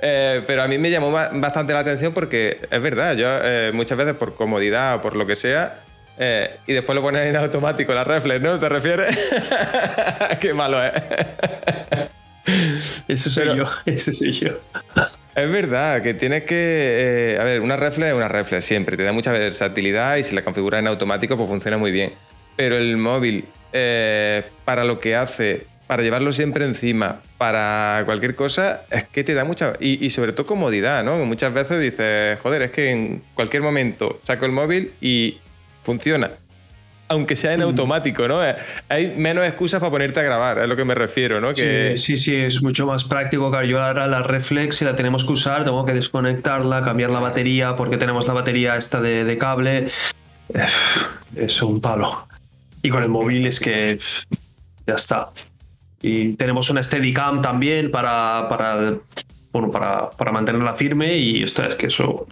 Eh, pero a mí me llamó bastante la atención porque es verdad, yo eh, muchas veces por comodidad o por lo que sea, eh, y después lo pones en automático la reflex, ¿no? ¿Te refieres? Qué malo es. Eso soy yo, ese soy yo. Es verdad que tienes que. Eh, a ver, una reflex es una reflex siempre, te da mucha versatilidad y si la configuras en automático, pues funciona muy bien. Pero el móvil, eh, para lo que hace, para llevarlo siempre encima, para cualquier cosa, es que te da mucha. Y, y, sobre todo comodidad, ¿no? Muchas veces dices, joder, es que en cualquier momento saco el móvil y funciona. Aunque sea en mm. automático, ¿no? Eh, hay menos excusas para ponerte a grabar, es lo que me refiero, ¿no? Que... Sí, sí, es mucho más práctico. Claro, yo ahora la reflex, si la tenemos que usar, tengo que desconectarla, cambiar la batería, porque tenemos la batería esta de, cable. Es un palo. Y con el móvil es que ya está. Y tenemos una Steadicam también para, para, bueno, para, para mantenerla firme y esto es que eso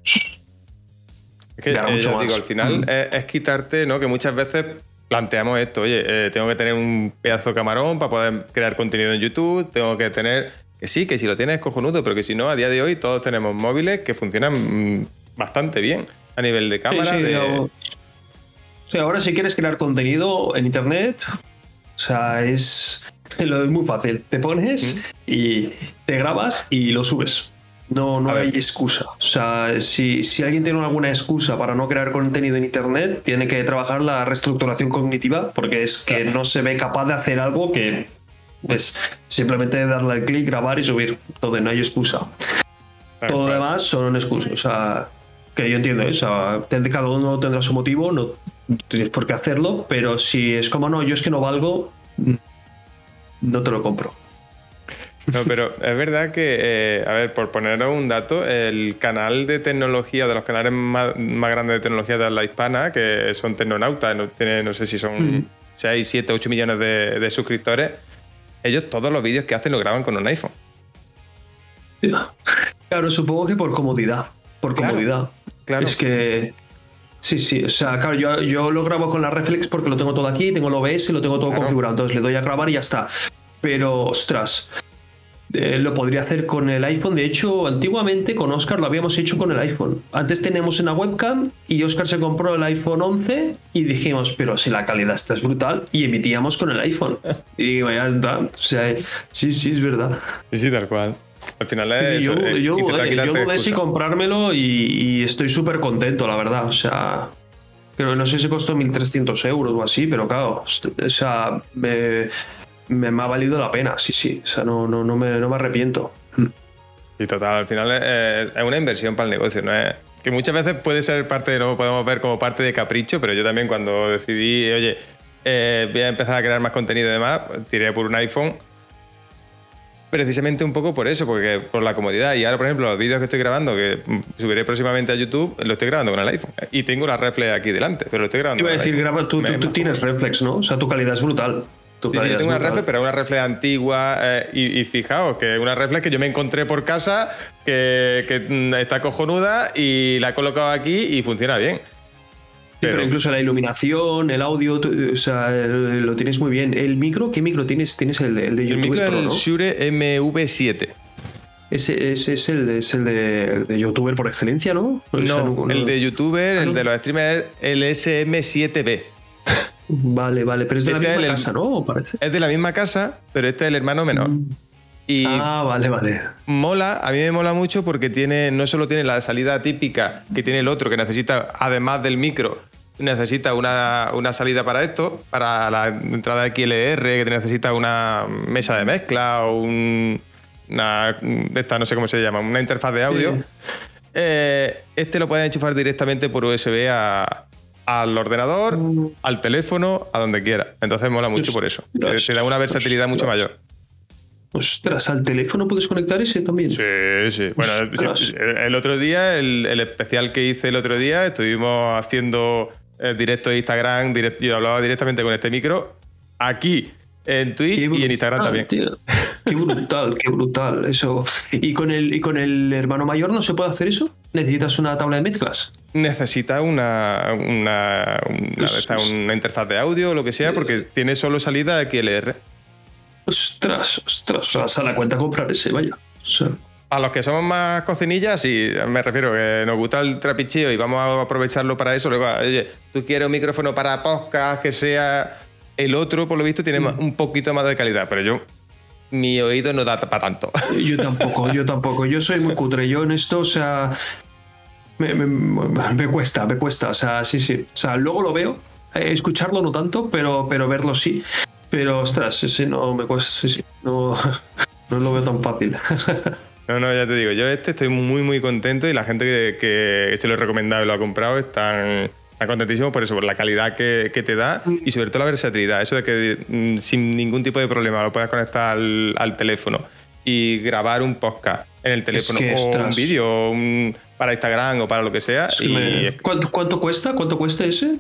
es que, eh, digo, al final es, quitarte, ¿no? Que muchas veces planteamos esto, oye, eh, tengo que tener un pedazo de camarón para poder crear contenido en YouTube, tengo que tener, que sí, que si lo tienes es cojonudo, pero que si no, a día de hoy todos tenemos móviles que funcionan mm, bastante bien a nivel de cámara. Sí, ahora si quieres crear contenido en Internet, o sea, es, es muy fácil. Te pones y te grabas y lo subes. No, no hay excusa. O sea, si, alguien tiene alguna excusa para no crear contenido en Internet, tiene que trabajar la reestructuración cognitiva, porque es que no se ve capaz de hacer algo que, pues, simplemente darle al clic, grabar y subir. Entonces, no hay excusa. Todo lo demás son excusas. O sea, que yo entiendo, ¿eh? o sea, cada uno tendrá su motivo, no tienes por qué hacerlo, pero si es como, no, yo es que no valgo, no te lo compro. No, pero es verdad que, eh, a ver, por poner un dato, el canal de tecnología, de los canales más, grandes de tecnología de la hispana, que son Tecnonautas, no, tiene, no sé si son 6, 7, 8 millones de, suscriptores, ellos todos los vídeos que hacen lo graban con un iPhone. Claro, supongo que por comodidad. Por comodidad. Claro. Es que. Sí, sí. O sea, claro, yo, yo, lo grabo con la Reflex porque lo tengo todo aquí, tengo el OBS y lo tengo todo configurado. Entonces le doy a grabar y ya está. Pero, ostras, eh, lo podría hacer con el iPhone. De hecho, antiguamente con Oscar lo habíamos hecho con el iPhone. Antes teníamos una webcam y Oscar se compró el iPhone 11 y dijimos, pero si la calidad está es brutal, y emitíamos con el iPhone. Y digo, ya está. O sea, sí, sí, es verdad. Sí, sí, tal cual. Al final es. yo, yo, dudé, si comprármelo y, estoy súper contento, la verdad. O sea, pero no sé si costó 1.300 euros o así, pero claro, o sea, me, me, ha valido la pena, sí, sí. O sea, no, no, no, me, no me arrepiento. Y total, al final es, una inversión para el negocio, no es que muchas veces puede ser parte de, no podemos ver como parte de capricho, pero yo también cuando decidí, oye, eh, voy a empezar a crear más contenido y demás, tiré por un iPhone precisamente un poco por eso, porque por la comodidad. Y ahora, por ejemplo, los vídeos que estoy grabando, que subiré próximamente a YouTube, lo estoy grabando con el iPhone. Y tengo la reflex aquí delante, pero lo estoy grabando. Iba a decir, graba, tú, tú, tienes reflex, ¿no? O sea, tu calidad es brutal. Sí, yo tengo una reflex, pero una reflex antigua. Eh, y, fijaos, que una reflex que yo me encontré por casa, que, que mm, está cojonuda y la he colocado aquí y funciona bien pero, incluso la iluminación, el audio, o sea, lo tienes muy bien. ¿El micro? ¿Qué micro tienes? Tienes el, el de YouTube. El micro es el Shure MV7. Ese, es, el, de, es el de, youtuber por excelencia, ¿no? No, el de youtuber, el de los streamers, el SM7B. Vale, vale, pero es de la este misma casa, ¿no? Parece. Es de la misma casa, pero este es el hermano menor. Mm. Y ah, vale, vale. Mola, a mí me mola mucho porque tiene, no solo tiene la salida típica que tiene el otro, que necesita, además del micro, necesita una, salida para esto, para la entrada XLR, que necesita una mesa de mezcla o un, una, esta no sé cómo se llama, una interfaz de audio. Eh, este lo puedes enchufar directamente por USB al ordenador, al teléfono, a donde quiera. Entonces mola mucho por eso. Te da una versatilidad mucho mayor. Ostras, ¿al teléfono puedes conectar ese también? Sí, sí. Bueno, el otro día, el, especial que hice el otro día, estuvimos haciendo eh, directo de Instagram, yo hablaba directamente con este micro, aquí en Twitch y en Instagram también. Qué brutal, qué brutal eso. ¿Y con, el, ¿Y con el hermano mayor no se puede hacer eso? ¿Necesitas una tabla de mezclas? Necesita una, una, una, interfaz de audio o lo que sea, porque tiene solo salida XLR. Ostras, ostras, o sea, la cuenta comprar ese, vaya. A los que somos más cocinillas, y me refiero que nos gusta el trapicheo y vamos a aprovecharlo para eso. Luego, oye, tú quieres un micrófono para podcast que sea el otro, por lo visto, tiene mm. un poquito más de calidad, pero yo, mi oído no da para tanto. Yo tampoco, yo tampoco. Yo soy muy cutre. Yo en esto, o sea, me, me, cuesta, me cuesta. O sea, sí, sí. O sea, luego lo veo, eh, escucharlo no tanto, pero, pero verlo sí. Pero ostras, ese no me cuesta, sí, no, no lo veo tan fácil. No, no, ya te digo, yo este estoy muy, muy contento y la gente que, se lo he recomendado y lo ha comprado están, contentísimos por eso, por la calidad que, te da y sobre todo la versatilidad, eso de que mm, sin ningún tipo de problema lo puedas conectar al, teléfono y grabar un podcast en el teléfono o un vídeo para Instagram o para lo que sea. ¿Cuánto, ¿Cuánto, cuesta? ¿Cuánto cuesta ese?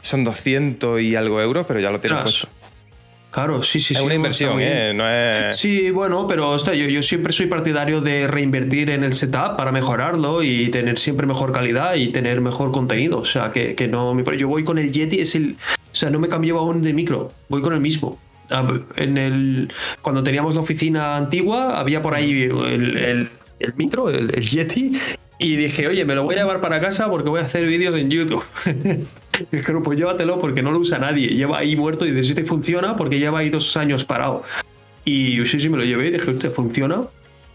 Son 200 y algo euros, pero ya lo tienes puesto. Claro, sí, sí, es sí. una inversión, ¿eh? No es... Sí, bueno, pero yo, yo, siempre soy partidario de reinvertir en el setup para mejorarlo y tener siempre mejor calidad y tener mejor contenido. O sea, que, que no Yo voy con el Yeti, es el. O sea, no me cambio aún de micro, voy con el mismo. Ah, en el, cuando teníamos la oficina antigua, había por ahí el, el, el micro, el, el Yeti, y dije, oye, me lo voy a llevar para casa porque voy a hacer vídeos en YouTube. Dijeron, pues llévatelo porque no lo usa nadie. Lleva ahí muerto y dice, si te funciona porque lleva ahí dos años parado. Y sí, sí, me lo llevé y dije, usted funciona.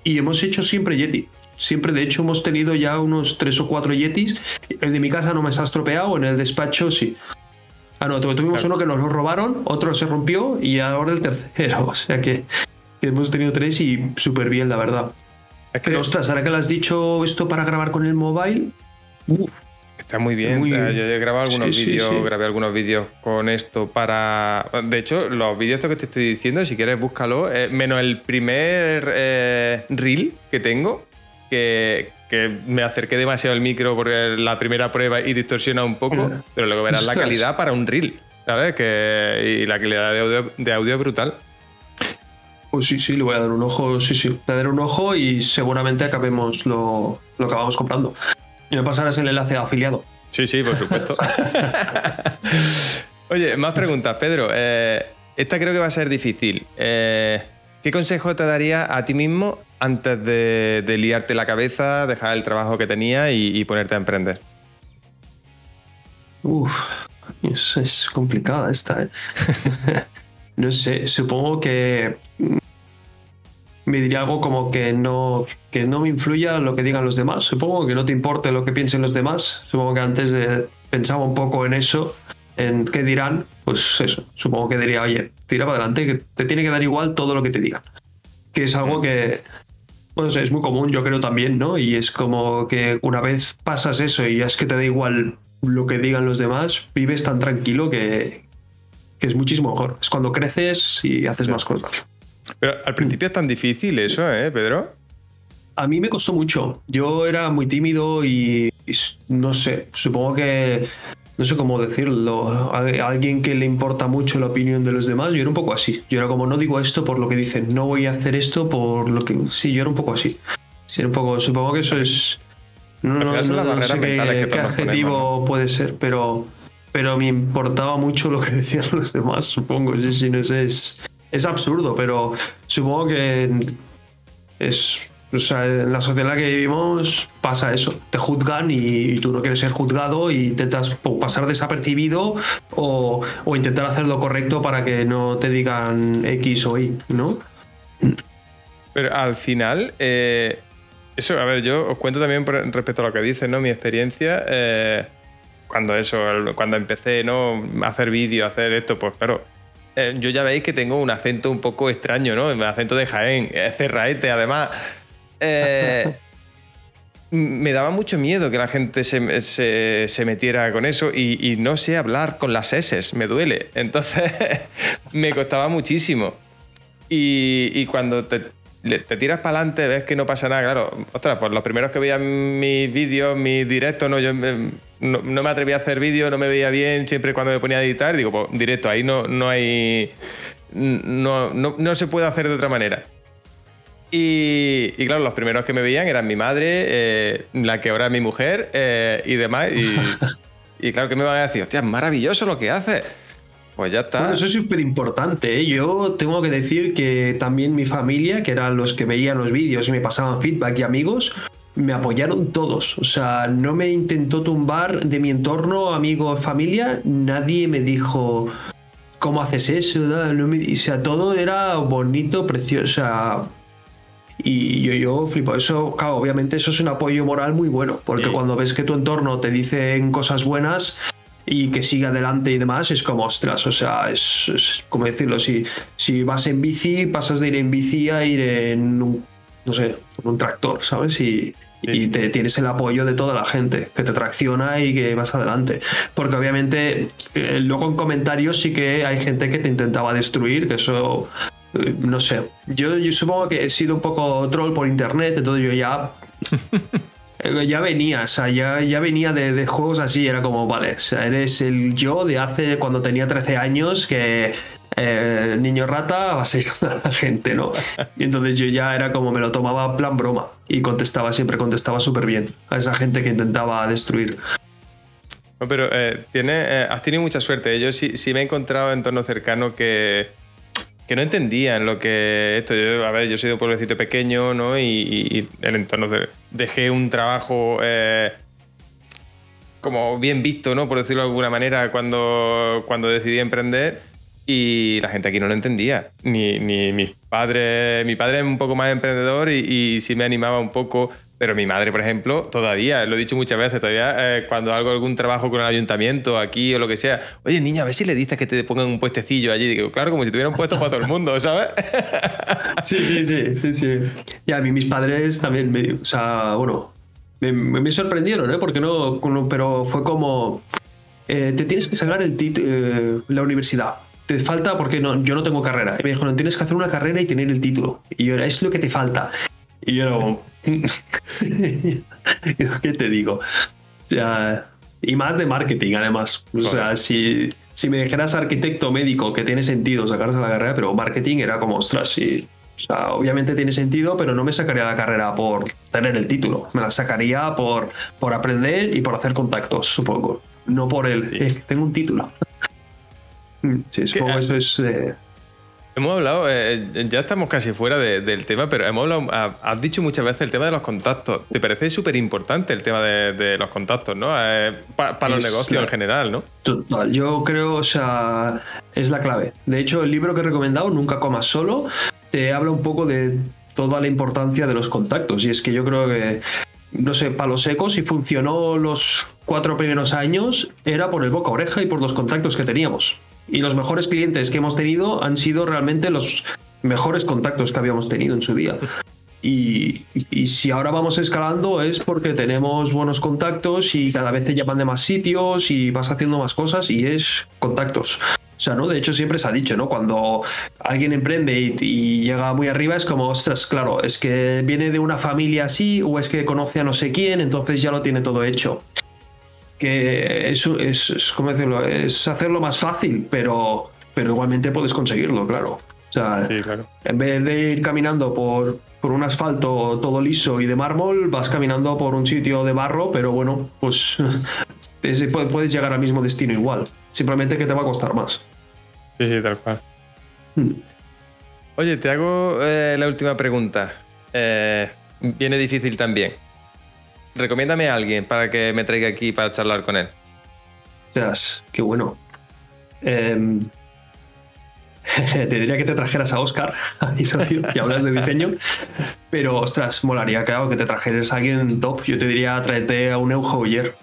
Y hemos hecho siempre Yeti. Siempre, de hecho, hemos tenido ya unos tres o cuatro Yetis. El de mi casa no me se ha estropeado, en el despacho sí. Ah, no, tuvimos uno que nos lo robaron, otro se rompió y ahora el tercero. O sea que hemos tenido tres y súper bien, la verdad. Es que, Pero ostras, ahora que le has dicho esto para grabar con el mobile, Está muy bien. yo he grabado algunos vídeos, grabé algunos vídeos con esto para. De hecho, los vídeos que te estoy diciendo, si quieres, búscalo. Eh, menos el primer eh, reel que tengo, que, me acerqué demasiado al micro porque la primera prueba y distorsiona un poco, pero luego verás la calidad para un reel, ¿sabes? Que, y la calidad de audio, de audio es brutal. Pues sí, sí, le voy a dar un ojo, sí, sí. Le voy a dar un ojo y seguramente acabemos lo, lo acabamos comprando. Y me pasarás el enlace afiliado. Sí, sí, por supuesto. Oye, más preguntas, Pedro. Eh, esta creo que va a ser difícil. Eh, ¿Qué consejo te daría a ti mismo antes de, liarte la cabeza, dejar el trabajo que tenía y, ponerte a emprender? Uf, es, es complicada esta. ¿eh? no sé, supongo que me diría algo como que no, que no me influya lo que digan los demás. Supongo que no te importe lo que piensen los demás. Supongo que antes pensaba un poco en eso, en qué dirán. Pues eso, supongo que diría, oye, tira para adelante, que te tiene que dar igual todo lo que te digan. Que es algo que, bueno, es muy común, yo creo también, ¿no? Y es como que una vez pasas eso y ya es que te da igual lo que digan los demás, vives tan tranquilo que, que es muchísimo mejor. Es cuando creces y haces más cosas. Pero al principio es tan difícil eso, ¿eh, Pedro? A mí me costó mucho. Yo era muy tímido y, no sé, supongo que no sé cómo decirlo, a alguien que le importa mucho la opinión de los demás, yo era un poco así. Yo era como, no digo esto por lo que dicen, no voy a hacer esto por lo que... Sí, yo era un poco así. Sí, un poco, supongo que eso es... No, no, sé qué, adjetivo puede ser, pero, pero me importaba mucho lo que decían los demás, supongo. Sí, sí, no sé, es, es absurdo, pero supongo que es. O sea, en la sociedad en la que vivimos pasa eso. Te juzgan y, tú no quieres ser juzgado y intentas pasar desapercibido o, intentar hacer lo correcto para que no te digan X o Y, ¿no? Pero al final, eh, eso, a ver, yo os cuento también respecto a lo que dices, ¿no? Mi experiencia, eh, cuando eso, cuando empecé, ¿no? A hacer vídeo, a hacer esto, pues claro eh, yo ya veis que tengo un acento un poco extraño, ¿no? Un acento de Jaén, es cerraete, además. Eh, me daba mucho miedo que la gente se, metiera con eso y, no sé hablar con las S, me duele. Entonces me costaba muchísimo. Y, cuando te, tiras para adelante, ves que no pasa nada, claro. Ostras, pues los primeros que veían mis vídeos, mis directos, no, yo no, me atreví a hacer vídeo, no me veía bien, siempre cuando me ponía a editar, digo, pues directo, ahí no, no hay. No, no, se puede hacer de otra manera. Y, claro, los primeros que me veían eran mi madre, eh, la que ahora es mi mujer eh, y demás. Y, claro, que me van a decir, hostia, es maravilloso lo que hace. Pues ya está. Bueno, eso es súper importante. ¿eh? Yo tengo que decir que también mi familia, que eran los que veían los vídeos y me pasaban feedback y amigos, me apoyaron todos. O sea, no me intentó tumbar de mi entorno, amigos, familia. Nadie me dijo, ¿cómo haces eso? o sea, todo era bonito, precioso. y yo, yo flipo. Eso, claro, obviamente eso es un apoyo moral muy bueno. Porque cuando ves que tu entorno te dicen cosas buenas y que sigue adelante y demás, es como, ostras, o sea, es, como decirlo, si, si vas en bici, pasas de ir en bici a ir en un, no sé, un tractor, ¿sabes? Y, y te, tienes el apoyo de toda la gente que te tracciona y que vas adelante. Porque obviamente eh, luego en comentarios sí que hay gente que te intentaba destruir, que eso eh, no sé. Yo, supongo que he sido un poco troll por internet, entonces yo ya. Eh, ya venía, o sea, ya, ya venía de, de, juegos así, era como, vale, o sea, eres el yo de hace cuando tenía 13 años que eh, niño rata va a ser la gente, ¿no? Y entonces yo ya era como me lo tomaba plan broma y contestaba siempre, contestaba súper bien a esa gente que intentaba destruir. pero eh, tiene, has tenido mucha suerte. Yo sí, sí me he encontrado en entorno cercano que, que no entendían lo que esto. A ver, yo soy de un pueblecito pequeño, ¿no? Y, el entorno dejé un trabajo como bien visto, ¿no? Por decirlo de alguna manera, cuando, cuando decidí emprender y la gente aquí no lo entendía. Ni, ni mis padres. Mi padre es un poco más emprendedor y, sí me animaba un poco. Pero mi madre, por ejemplo, todavía, lo he dicho muchas veces, todavía eh, cuando hago algún trabajo con el ayuntamiento aquí o lo que sea, oye, niña, a ver si le dices que te pongan un puestecillo allí. Digo, claro, como si tuvieran puesto para todo el mundo, ¿sabes? sí, sí, sí, sí, sí. Y a mí mis padres también, me, o sea, bueno, me, me sorprendieron, ¿eh? Porque no, pero fue como, eh, te tienes que sacar el eh, la universidad te falta porque no, yo no tengo carrera. Y me dijo, no, tienes que hacer una carrera y tener el título. Y yo es lo que te falta. Y yo ¿qué te digo? y más de marketing, además. O sea, si, si me dijeras arquitecto médico, que tiene sentido sacarse la carrera, pero marketing era como, ostras, sí. O sea, obviamente tiene sentido, pero no me sacaría la carrera por tener el título. Me la sacaría por, por aprender y por hacer contactos, supongo. No por el, eh, tengo un título. Sí, supongo que eso es. Eh, hemos hablado, eh, ya estamos casi fuera del tema, pero hemos hablado, has dicho muchas veces el tema de los contactos. ¿Te parece súper importante el tema de, los contactos, ¿no? Eh, para los negocios en general, ¿no? Total, yo creo, o sea, es la clave. De hecho, el libro que he recomendado, Nunca comas solo, te habla un poco de toda la importancia de los contactos. Y es que yo creo que, no sé, palo seco, si funcionó los cuatro primeros años, era por el boca oreja y por los contactos que teníamos. Y los mejores clientes que hemos tenido han sido realmente los mejores contactos que habíamos tenido en su día. Y, si ahora vamos escalando es porque tenemos buenos contactos y cada vez te llaman de más sitios y vas haciendo más cosas y es contactos. O sea, ¿no? De hecho, siempre se ha dicho, ¿no? Cuando alguien emprende y, llega muy arriba, es como, ostras, claro, es que viene de una familia así o es que conoce a no sé quién, entonces ya lo tiene todo hecho. Que eso es, ¿cómo decirlo? Es hacerlo más fácil, pero, pero igualmente puedes conseguirlo, claro. O sea, en vez de ir caminando por, por un asfalto todo liso y de mármol, vas caminando por un sitio de barro, pero bueno, pues puedes llegar al mismo destino igual. Simplemente que te va a costar más. Sí, sí, tal cual. Hmm. Oye, te hago eh, la última pregunta. Eh, viene difícil también. Recomiéndame a alguien para que me traiga aquí para charlar con él. Ostras, qué bueno. Em, te diría que te trajeras a Oscar, y hablas de diseño. Pero, ostras, molaría, claro, que te trajeras a alguien top. Yo te diría, tráete a un Euge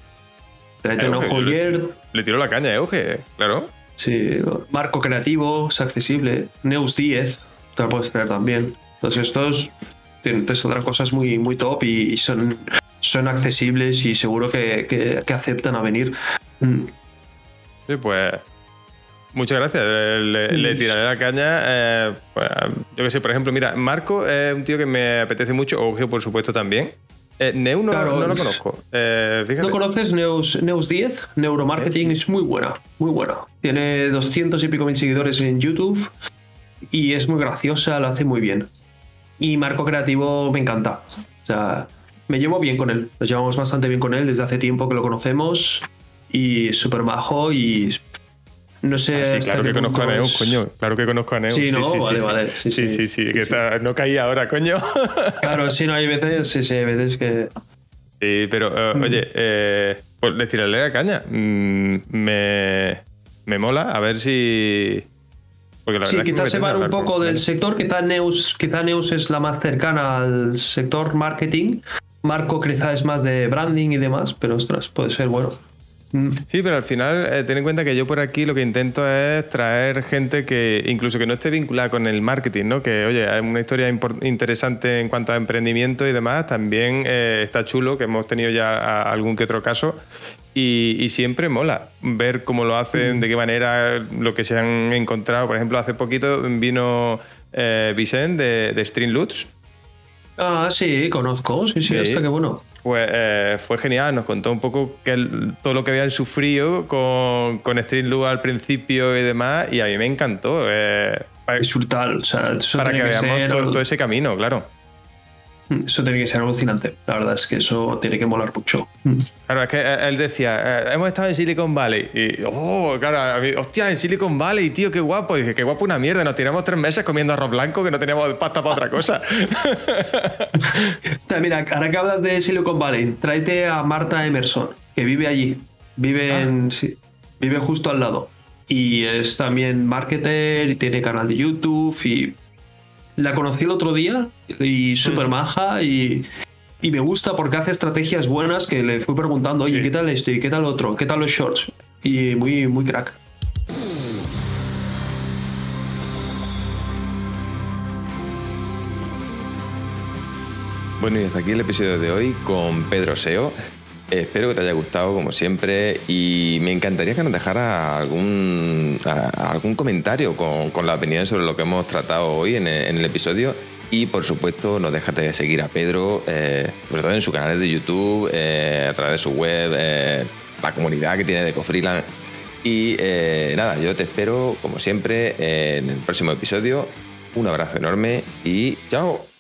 Tráete a un Euge Le, tiro la caña a Euge, claro. Sí, marco creativo, es accesible. Neus 10, te lo puedes traer también. Entonces, estos tienen otras cosas muy, muy top y, son, son accesibles y seguro que, que aceptan a venir. Mm. Sí, pues Muchas gracias. Le, tiraré la caña. Eh, pues, yo que sé, por ejemplo, mira, Marco es un tío que me apetece mucho, Ogio, por supuesto, también. Eh, Neu no, lo conozco. Eh, ¿No conoces Neus, Neus 10? Neuromarketing es muy buena, muy buena. Tiene 200 y pico mil seguidores en YouTube y es muy graciosa, lo hace muy bien. Y Marco Creativo me encanta. O sea, me llevo bien con él. Nos llevamos bastante bien con él desde hace tiempo que lo conocemos y súper bajo y no sé. Ah, sí, claro que conozco a Neus, coño. Claro que conozco a Neus. Sí, no, vale, vale. Sí, sí, sí. que no caí ahora, coño. Claro, sí, no, hay veces, sí, sí, hay veces que. Sí, pero, eh, mm. oye, eh, pues le tiraré la caña. Mm, me, me mola, a ver si. Porque la sí, quizás se va un poco del sector, quizá Neus, quizá Neus es la más cercana al sector marketing. Marco quizá es más de branding y demás, pero ostras, puede ser bueno. Mm. Sí, pero al final eh, ten en cuenta que yo por aquí lo que intento es traer gente que incluso que no esté vinculada con el marketing, ¿no? Que oye, hay una historia interesante en cuanto a emprendimiento y demás. También eh, está chulo que hemos tenido ya algún que otro caso y, siempre mola ver cómo lo hacen, mm. de qué manera, lo que se han encontrado. Por ejemplo, hace poquito vino eh, Vicente de, de Stream Ah, sí, conozco, sí, sí, hasta que bueno. Pues eh, fue genial, nos contó un poco que todo lo que habían sufrido con, con Streamloo al principio y demás, y a mí me encantó. Eh, es brutal, o sea, para que, veamos todo, ese camino, claro. Eso tiene que ser alucinante. La verdad es que eso tiene que molar mucho. Claro, es que eh, él decía, eh, hemos estado en Silicon Valley. Y, oh, claro, hostia, en Silicon Valley, tío, qué guapo. Y dije, qué guapo una mierda. Nos tiramos tres meses comiendo arroz blanco que no teníamos pasta para otra cosa. mira, ahora que hablas de Silicon Valley, tráete a Marta Emerson, que vive allí. Vive, ah. en, vive justo al lado. Y es también marketer y tiene canal de YouTube y la conocí el otro día y súper maja y, me gusta porque hace estrategias buenas que le fui preguntando, oye, ¿qué tal esto y qué tal otro? ¿Qué tal los shorts? Y muy, muy crack. Bueno, y hasta aquí el episodio de hoy con Pedro Seo. Espero que te haya gustado, como siempre, y me encantaría que nos dejara algún, algún comentario con, la opinión sobre lo que hemos tratado hoy en el, episodio. Y por supuesto, no déjate de seguir a Pedro, eh, sobre todo en su canal de YouTube, eh, a través de su web, eh, la comunidad que tiene de Cofreeland. Y nada, yo te espero, como siempre, en el próximo episodio. Un abrazo enorme y chao.